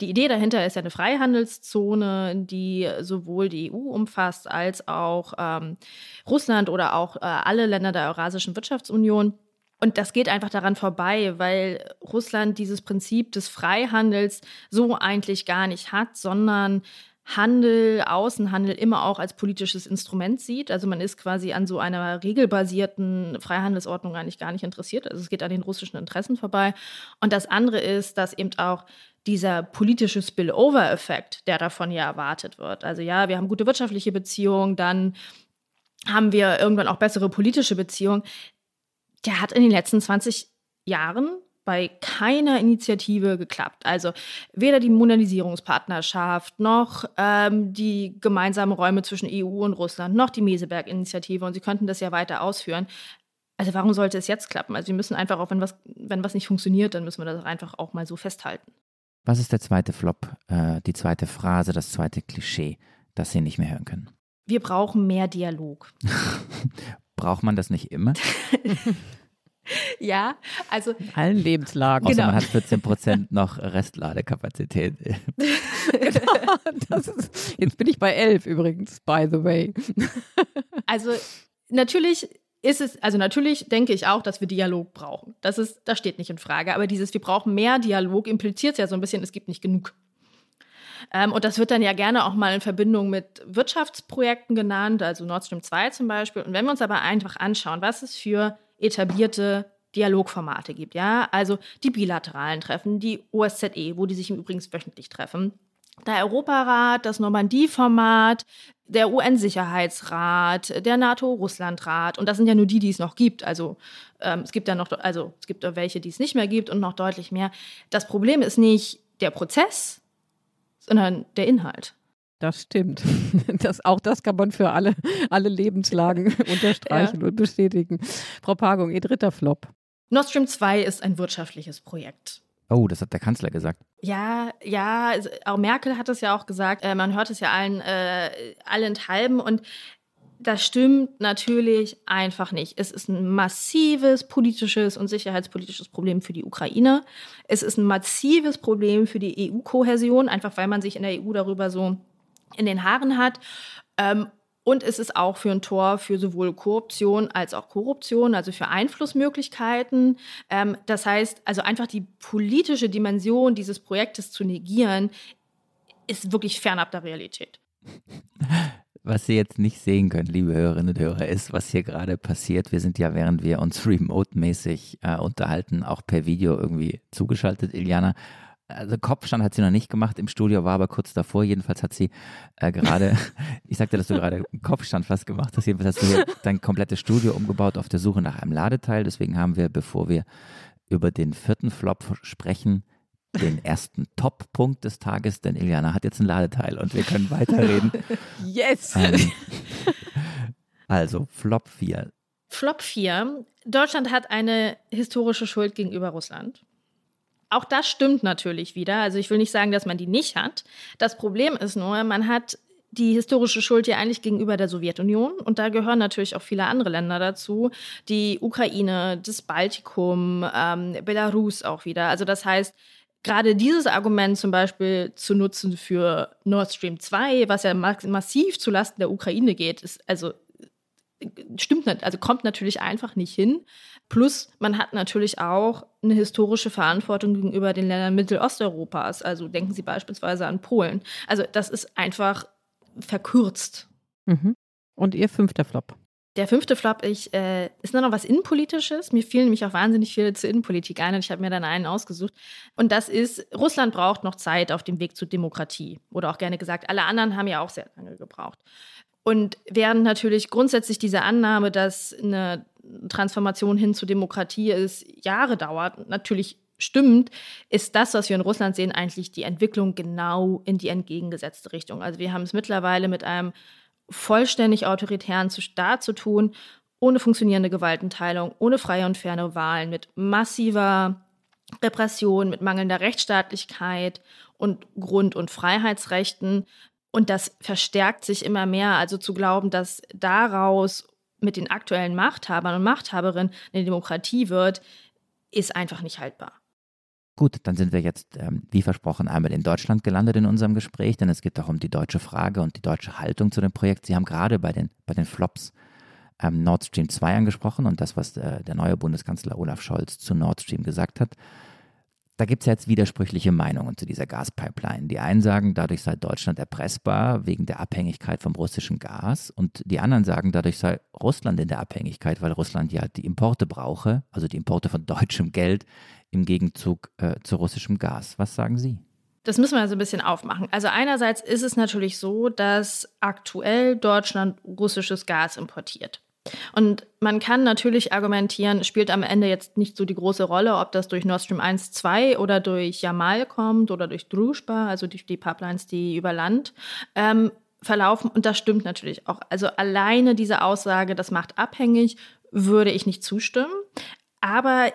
die Idee dahinter ist ja eine Freihandelszone, die sowohl die EU umfasst als auch ähm, Russland oder auch äh, alle Länder der Eurasischen Wirtschaftsunion. Und das geht einfach daran vorbei, weil Russland dieses Prinzip des Freihandels so eigentlich gar nicht hat, sondern Handel, Außenhandel immer auch als politisches Instrument sieht. Also man ist quasi an so einer regelbasierten Freihandelsordnung eigentlich gar nicht interessiert. Also es geht an den russischen Interessen vorbei. Und das andere ist, dass eben auch dieser politische Spillover-Effekt, der davon ja erwartet wird. Also ja, wir haben gute wirtschaftliche Beziehungen, dann haben wir irgendwann auch bessere politische Beziehungen. Der hat in den letzten 20 Jahren bei keiner Initiative geklappt. Also weder die Modernisierungspartnerschaft noch ähm, die gemeinsamen Räume zwischen EU und Russland noch die Meseberg-Initiative und Sie könnten das ja weiter ausführen. Also warum sollte es jetzt klappen? Also wir müssen einfach auch, wenn was, wenn was nicht funktioniert, dann müssen wir das einfach auch mal so festhalten. Was ist der zweite Flop, äh, die zweite Phrase, das zweite Klischee, das Sie nicht mehr hören können? Wir brauchen mehr Dialog. Braucht man das nicht immer? ja, also. In allen Lebenslagen. Außer genau. man hat 14 Prozent noch Restladekapazität. genau, ist, jetzt bin ich bei 11 übrigens, by the way. also natürlich ist es, also natürlich denke ich auch, dass wir Dialog brauchen. Das ist, das steht nicht in Frage. Aber dieses, wir brauchen mehr Dialog, impliziert ja so ein bisschen, es gibt nicht genug. Ähm, und das wird dann ja gerne auch mal in Verbindung mit Wirtschaftsprojekten genannt, also Nord Stream 2 zum Beispiel. Und wenn wir uns aber einfach anschauen, was es für etablierte Dialogformate gibt, ja, also die bilateralen Treffen, die OSZE, wo die sich übrigens wöchentlich treffen, der Europarat, das Normandie-Format, der UN-Sicherheitsrat, der NATO-Russland-Rat. Und das sind ja nur die, die es noch gibt. Also ähm, es gibt ja noch, also es gibt welche, die es nicht mehr gibt und noch deutlich mehr. Das Problem ist nicht der Prozess, sondern der Inhalt. Das stimmt. Das, auch das kann man für alle, alle Lebenslagen unterstreichen ja. und bestätigen. Frau Pagung, Ihr dritter Flop. Nord Stream 2 ist ein wirtschaftliches Projekt. Oh, das hat der Kanzler gesagt. Ja, ja, also auch Merkel hat es ja auch gesagt. Äh, man hört es ja allen, äh, allenthalben und das stimmt natürlich einfach nicht. Es ist ein massives politisches und sicherheitspolitisches Problem für die Ukraine. Es ist ein massives Problem für die EU-Kohäsion, einfach weil man sich in der EU darüber so in den Haaren hat. Ähm, und es ist auch für ein Tor für sowohl Korruption als auch Korruption, also für Einflussmöglichkeiten. Ähm, das heißt, also einfach die politische Dimension dieses Projektes zu negieren, ist wirklich fernab der Realität. Was Sie jetzt nicht sehen können, liebe Hörerinnen und Hörer, ist, was hier gerade passiert. Wir sind ja, während wir uns remote-mäßig äh, unterhalten, auch per Video irgendwie zugeschaltet, Iliana also Kopfstand hat sie noch nicht gemacht im Studio, war aber kurz davor. Jedenfalls hat sie äh, gerade, ich sagte, dass du gerade Kopfstand fast gemacht hast. Jedenfalls hast du hier dein komplettes Studio umgebaut auf der Suche nach einem Ladeteil. Deswegen haben wir, bevor wir über den vierten Flop sprechen, den ersten Top-Punkt des Tages, denn Iliana hat jetzt ein Ladeteil und wir können weiterreden. Yes! Ähm, also, Flop 4. Flop 4. Deutschland hat eine historische Schuld gegenüber Russland. Auch das stimmt natürlich wieder. Also ich will nicht sagen, dass man die nicht hat. Das Problem ist nur, man hat die historische Schuld ja eigentlich gegenüber der Sowjetunion. Und da gehören natürlich auch viele andere Länder dazu. Die Ukraine, das Baltikum, ähm, Belarus auch wieder. Also das heißt, gerade dieses Argument zum Beispiel zu nutzen für Nord Stream 2, was ja massiv zulasten der Ukraine geht, ist also stimmt nicht, also kommt natürlich einfach nicht hin. Plus, man hat natürlich auch eine historische Verantwortung gegenüber den Ländern Mittelosteuropas. Also denken Sie beispielsweise an Polen. Also das ist einfach verkürzt. Mhm. Und Ihr fünfter Flop? Der fünfte Flop ich, äh, ist nur noch was Innenpolitisches. Mir fielen nämlich auch wahnsinnig viele zur Innenpolitik ein und ich habe mir dann einen ausgesucht. Und das ist, Russland braucht noch Zeit auf dem Weg zur Demokratie. Oder auch gerne gesagt, alle anderen haben ja auch sehr lange gebraucht. Und während natürlich grundsätzlich diese Annahme, dass eine Transformation hin zur Demokratie ist, Jahre dauert, natürlich stimmt, ist das, was wir in Russland sehen, eigentlich die Entwicklung genau in die entgegengesetzte Richtung. Also wir haben es mittlerweile mit einem vollständig autoritären Staat zu tun, ohne funktionierende Gewaltenteilung, ohne freie und faire Wahlen, mit massiver Repression, mit mangelnder Rechtsstaatlichkeit und Grund- und Freiheitsrechten. Und das verstärkt sich immer mehr. Also zu glauben, dass daraus mit den aktuellen Machthabern und Machthaberinnen eine Demokratie wird, ist einfach nicht haltbar. Gut, dann sind wir jetzt, ähm, wie versprochen, einmal in Deutschland gelandet in unserem Gespräch, denn es geht auch um die deutsche Frage und die deutsche Haltung zu dem Projekt. Sie haben gerade bei den, bei den Flops ähm, Nord Stream 2 angesprochen und das, was äh, der neue Bundeskanzler Olaf Scholz zu Nord Stream gesagt hat. Da gibt es jetzt widersprüchliche Meinungen zu dieser Gaspipeline. Die einen sagen, dadurch sei Deutschland erpressbar wegen der Abhängigkeit vom russischen Gas und die anderen sagen, dadurch sei Russland in der Abhängigkeit, weil Russland ja die Importe brauche, also die Importe von deutschem Geld im Gegenzug äh, zu russischem Gas. Was sagen Sie? Das müssen wir also ein bisschen aufmachen. Also einerseits ist es natürlich so, dass aktuell Deutschland russisches Gas importiert. Und man kann natürlich argumentieren, spielt am Ende jetzt nicht so die große Rolle, ob das durch Nord Stream 1, 2 oder durch Jamal kommt oder durch Druzhba, also durch die Pipelines, die über Land ähm, verlaufen. Und das stimmt natürlich auch. Also alleine diese Aussage, das macht abhängig, würde ich nicht zustimmen. Aber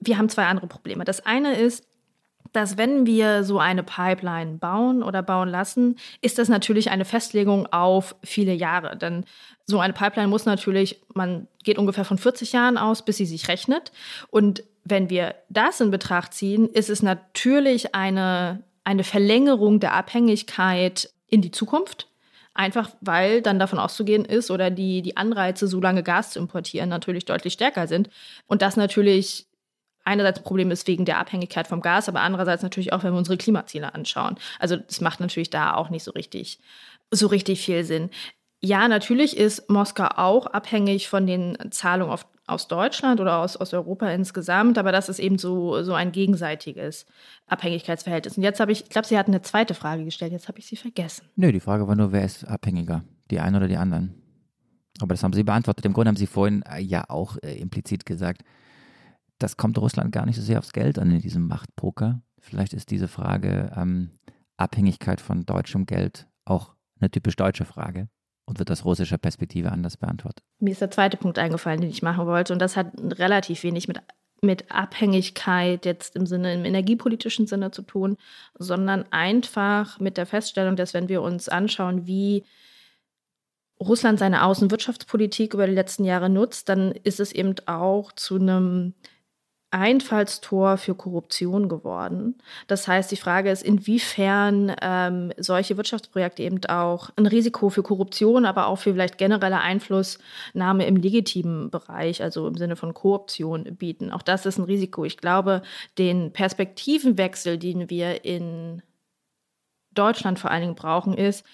wir haben zwei andere Probleme. Das eine ist, dass wenn wir so eine Pipeline bauen oder bauen lassen, ist das natürlich eine Festlegung auf viele Jahre. Denn so eine Pipeline muss natürlich, man geht ungefähr von 40 Jahren aus, bis sie sich rechnet. Und wenn wir das in Betracht ziehen, ist es natürlich eine, eine Verlängerung der Abhängigkeit in die Zukunft. Einfach weil dann davon auszugehen ist oder die, die Anreize, so lange Gas zu importieren, natürlich deutlich stärker sind. Und das natürlich einerseits ein Problem ist wegen der Abhängigkeit vom Gas, aber andererseits natürlich auch, wenn wir unsere Klimaziele anschauen. Also das macht natürlich da auch nicht so richtig, so richtig viel Sinn. Ja, natürlich ist Moskau auch abhängig von den Zahlungen auf, aus Deutschland oder aus, aus Europa insgesamt, aber das ist eben so, so ein gegenseitiges Abhängigkeitsverhältnis. Und jetzt habe ich, ich glaube, Sie hatten eine zweite Frage gestellt, jetzt habe ich sie vergessen. Nö, die Frage war nur, wer ist abhängiger, die einen oder die anderen? Aber das haben Sie beantwortet. Im Grunde haben Sie vorhin äh, ja auch äh, implizit gesagt, das kommt Russland gar nicht so sehr aufs Geld an in diesem Machtpoker. Vielleicht ist diese Frage ähm, Abhängigkeit von deutschem Geld auch eine typisch deutsche Frage und wird aus russischer Perspektive anders beantwortet. Mir ist der zweite Punkt eingefallen, den ich machen wollte, und das hat relativ wenig mit, mit Abhängigkeit jetzt im Sinne, im energiepolitischen Sinne zu tun, sondern einfach mit der Feststellung, dass wenn wir uns anschauen, wie Russland seine Außenwirtschaftspolitik über die letzten Jahre nutzt, dann ist es eben auch zu einem Einfallstor für Korruption geworden. Das heißt, die Frage ist, inwiefern ähm, solche Wirtschaftsprojekte eben auch ein Risiko für Korruption, aber auch für vielleicht generelle Einflussnahme im legitimen Bereich, also im Sinne von Korruption bieten. Auch das ist ein Risiko. Ich glaube, den Perspektivenwechsel, den wir in Deutschland vor allen Dingen brauchen, ist,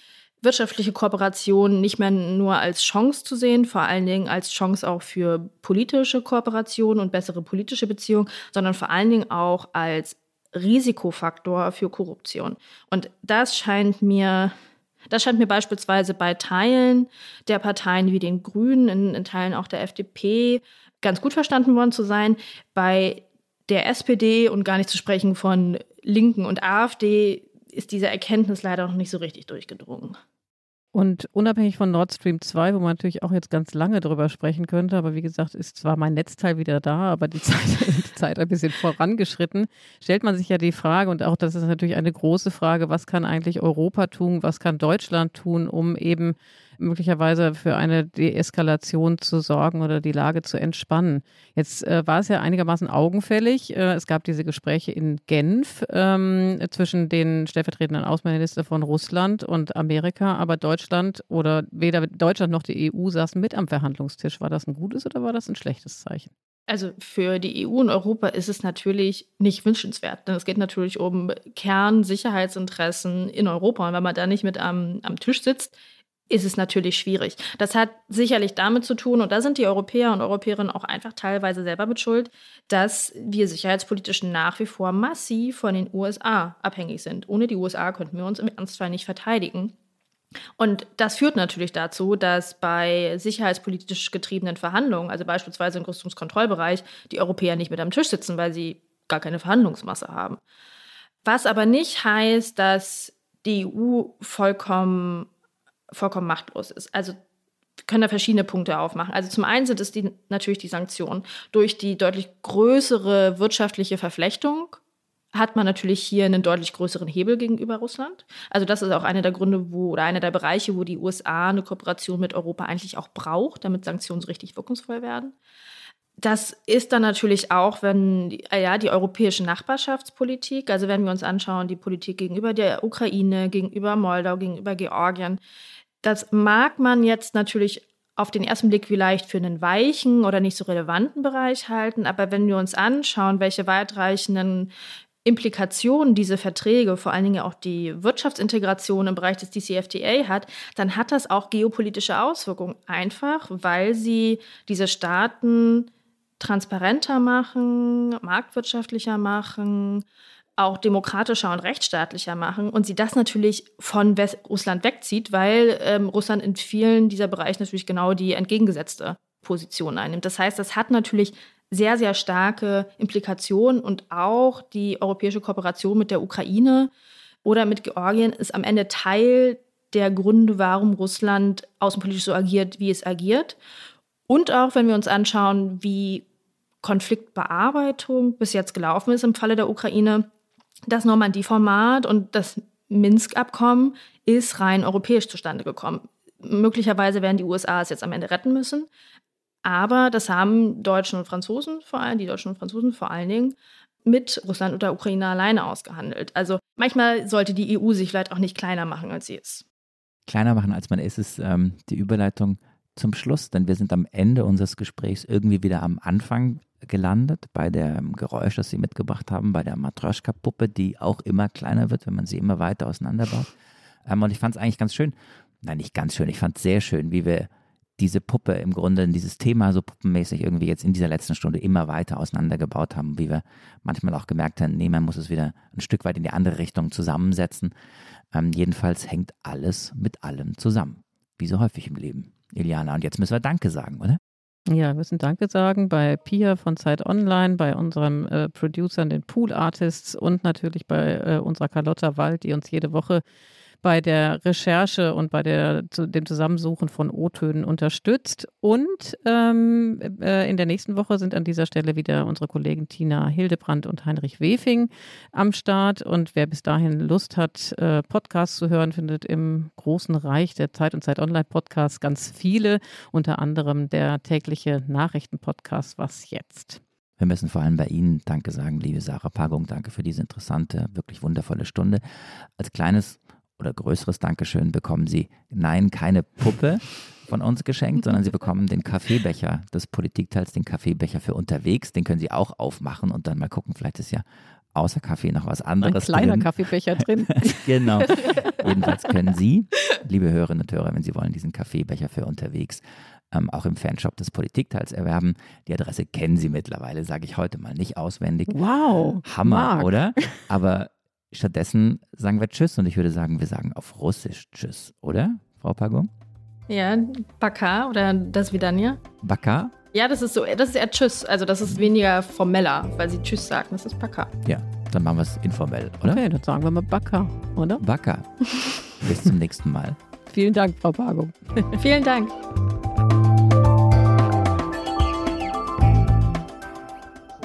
wirtschaftliche Kooperation nicht mehr nur als Chance zu sehen, vor allen Dingen als Chance auch für politische Kooperation und bessere politische Beziehungen, sondern vor allen Dingen auch als Risikofaktor für Korruption. Und das scheint mir das scheint mir beispielsweise bei Teilen der Parteien wie den Grünen, in, in, Teilen auch der FDP, ganz gut verstanden worden zu sein. Bei der SPD und gar nicht zu sprechen von Linken und AfD ist diese Erkenntnis leider noch nicht so richtig durchgedrungen. Und unabhängig von Nord Stream 2, wo man natürlich auch jetzt ganz lange drüber sprechen könnte, aber wie gesagt, ist zwar mein Netzteil wieder da, aber die Zeit, die Zeit ein bisschen vorangeschritten, stellt man sich ja die Frage, und auch das ist natürlich eine große Frage, was kann eigentlich Europa tun, was kann Deutschland tun, um eben möglicherweise für eine Deeskalation zu sorgen oder die Lage zu entspannen. Jetzt äh, war es ja einigermaßen augenfällig. Äh, es gab diese Gespräche in Genf ähm, zwischen den stellvertretenden Außenministern von Russland und Amerika, aber Deutschland oder weder Deutschland noch die EU saßen mit am Verhandlungstisch. War das ein gutes oder war das ein schlechtes Zeichen? Also für die EU und Europa ist es natürlich nicht wünschenswert, denn es geht natürlich um Kernsicherheitsinteressen in Europa. Und wenn man da nicht mit am, am Tisch sitzt, ist es natürlich schwierig. Das hat sicherlich damit zu tun, und da sind die Europäer und Europäerinnen auch einfach teilweise selber mit Schuld, dass wir sicherheitspolitisch nach wie vor massiv von den USA abhängig sind. Ohne die USA könnten wir uns im Ernstfall nicht verteidigen. Und das führt natürlich dazu, dass bei sicherheitspolitisch getriebenen Verhandlungen, also beispielsweise im Rüstungskontrollbereich, die Europäer nicht mit am Tisch sitzen, weil sie gar keine Verhandlungsmasse haben. Was aber nicht heißt, dass die EU vollkommen vollkommen machtlos ist. Also können da verschiedene Punkte aufmachen. Also zum einen sind es die, natürlich die Sanktionen. Durch die deutlich größere wirtschaftliche Verflechtung hat man natürlich hier einen deutlich größeren Hebel gegenüber Russland. Also das ist auch einer der Gründe, wo oder einer der Bereiche, wo die USA eine Kooperation mit Europa eigentlich auch braucht, damit Sanktionen so richtig wirkungsvoll werden. Das ist dann natürlich auch, wenn ja, die europäische Nachbarschaftspolitik, also wenn wir uns anschauen, die Politik gegenüber der Ukraine, gegenüber Moldau, gegenüber Georgien, das mag man jetzt natürlich auf den ersten Blick vielleicht für einen weichen oder nicht so relevanten Bereich halten, aber wenn wir uns anschauen, welche weitreichenden Implikationen diese Verträge, vor allen Dingen auch die Wirtschaftsintegration im Bereich des DCFTA hat, dann hat das auch geopolitische Auswirkungen. Einfach, weil sie diese Staaten transparenter machen, marktwirtschaftlicher machen, auch demokratischer und rechtsstaatlicher machen und sie das natürlich von West Russland wegzieht, weil ähm, Russland in vielen dieser Bereiche natürlich genau die entgegengesetzte Position einnimmt. Das heißt, das hat natürlich sehr, sehr starke Implikationen und auch die europäische Kooperation mit der Ukraine oder mit Georgien ist am Ende Teil der Gründe, warum Russland außenpolitisch so agiert, wie es agiert. Und auch, wenn wir uns anschauen, wie Konfliktbearbeitung bis jetzt gelaufen ist im Falle der Ukraine, das Normandie-Format und das Minsk-Abkommen ist rein europäisch zustande gekommen. Möglicherweise werden die USA es jetzt am Ende retten müssen. Aber das haben Deutschen und Franzosen vor allem, die Deutschen und Franzosen vor allen Dingen, mit Russland und der Ukraine alleine ausgehandelt. Also manchmal sollte die EU sich vielleicht auch nicht kleiner machen, als sie ist. Kleiner machen, als man ist, ist ähm, die Überleitung zum Schluss, denn wir sind am Ende unseres Gesprächs irgendwie wieder am Anfang gelandet, bei dem Geräusch, das Sie mitgebracht haben, bei der Matroschka-Puppe, die auch immer kleiner wird, wenn man sie immer weiter auseinanderbaut. Ähm, und ich fand es eigentlich ganz schön, nein, nicht ganz schön, ich fand es sehr schön, wie wir diese Puppe im Grunde, dieses Thema so puppenmäßig irgendwie jetzt in dieser letzten Stunde immer weiter auseinandergebaut haben, wie wir manchmal auch gemerkt haben, nee, man muss es wieder ein Stück weit in die andere Richtung zusammensetzen. Ähm, jedenfalls hängt alles mit allem zusammen, wie so häufig im Leben. Iliana, und jetzt müssen wir Danke sagen, oder? Ja, wir müssen Danke sagen bei Pia von Zeit Online, bei unserem äh, Producern, den Pool Artists und natürlich bei äh, unserer Carlotta Wald, die uns jede Woche bei der Recherche und bei der, zu, dem Zusammensuchen von O-Tönen unterstützt. Und ähm, äh, in der nächsten Woche sind an dieser Stelle wieder unsere Kollegen Tina Hildebrand und Heinrich Wefing am Start. Und wer bis dahin Lust hat, äh, Podcasts zu hören, findet im großen Reich der Zeit und Zeit Online Podcasts ganz viele, unter anderem der tägliche Nachrichtenpodcast Was jetzt? Wir müssen vor allem bei Ihnen Danke sagen, liebe Sarah Pagung. Danke für diese interessante, wirklich wundervolle Stunde. Als kleines oder größeres Dankeschön bekommen Sie, nein, keine Puppe von uns geschenkt, sondern Sie bekommen den Kaffeebecher des Politikteils, den Kaffeebecher für unterwegs. Den können Sie auch aufmachen und dann mal gucken, vielleicht ist ja außer Kaffee noch was anderes Ein kleiner drin. Kaffeebecher drin. genau. Jedenfalls können Sie, liebe Hörerinnen und Hörer, wenn Sie wollen, diesen Kaffeebecher für unterwegs ähm, auch im Fanshop des Politikteils erwerben. Die Adresse kennen Sie mittlerweile, sage ich heute mal nicht auswendig. Wow. Hammer, Marc. oder? Aber stattdessen sagen wir Tschüss und ich würde sagen, wir sagen auf Russisch Tschüss, oder, Frau Pagung? Ja, Baka oder das Vidania. Baka? Ja, das ist so, das ist eher Tschüss. Also das ist weniger formeller, weil sie Tschüss sagen. Das ist Baka. Ja, dann machen wir es informell, oder? Okay, dann sagen wir mal Baka, oder? Baka. Bis zum nächsten Mal. Vielen Dank, Frau Pagung. Vielen Dank.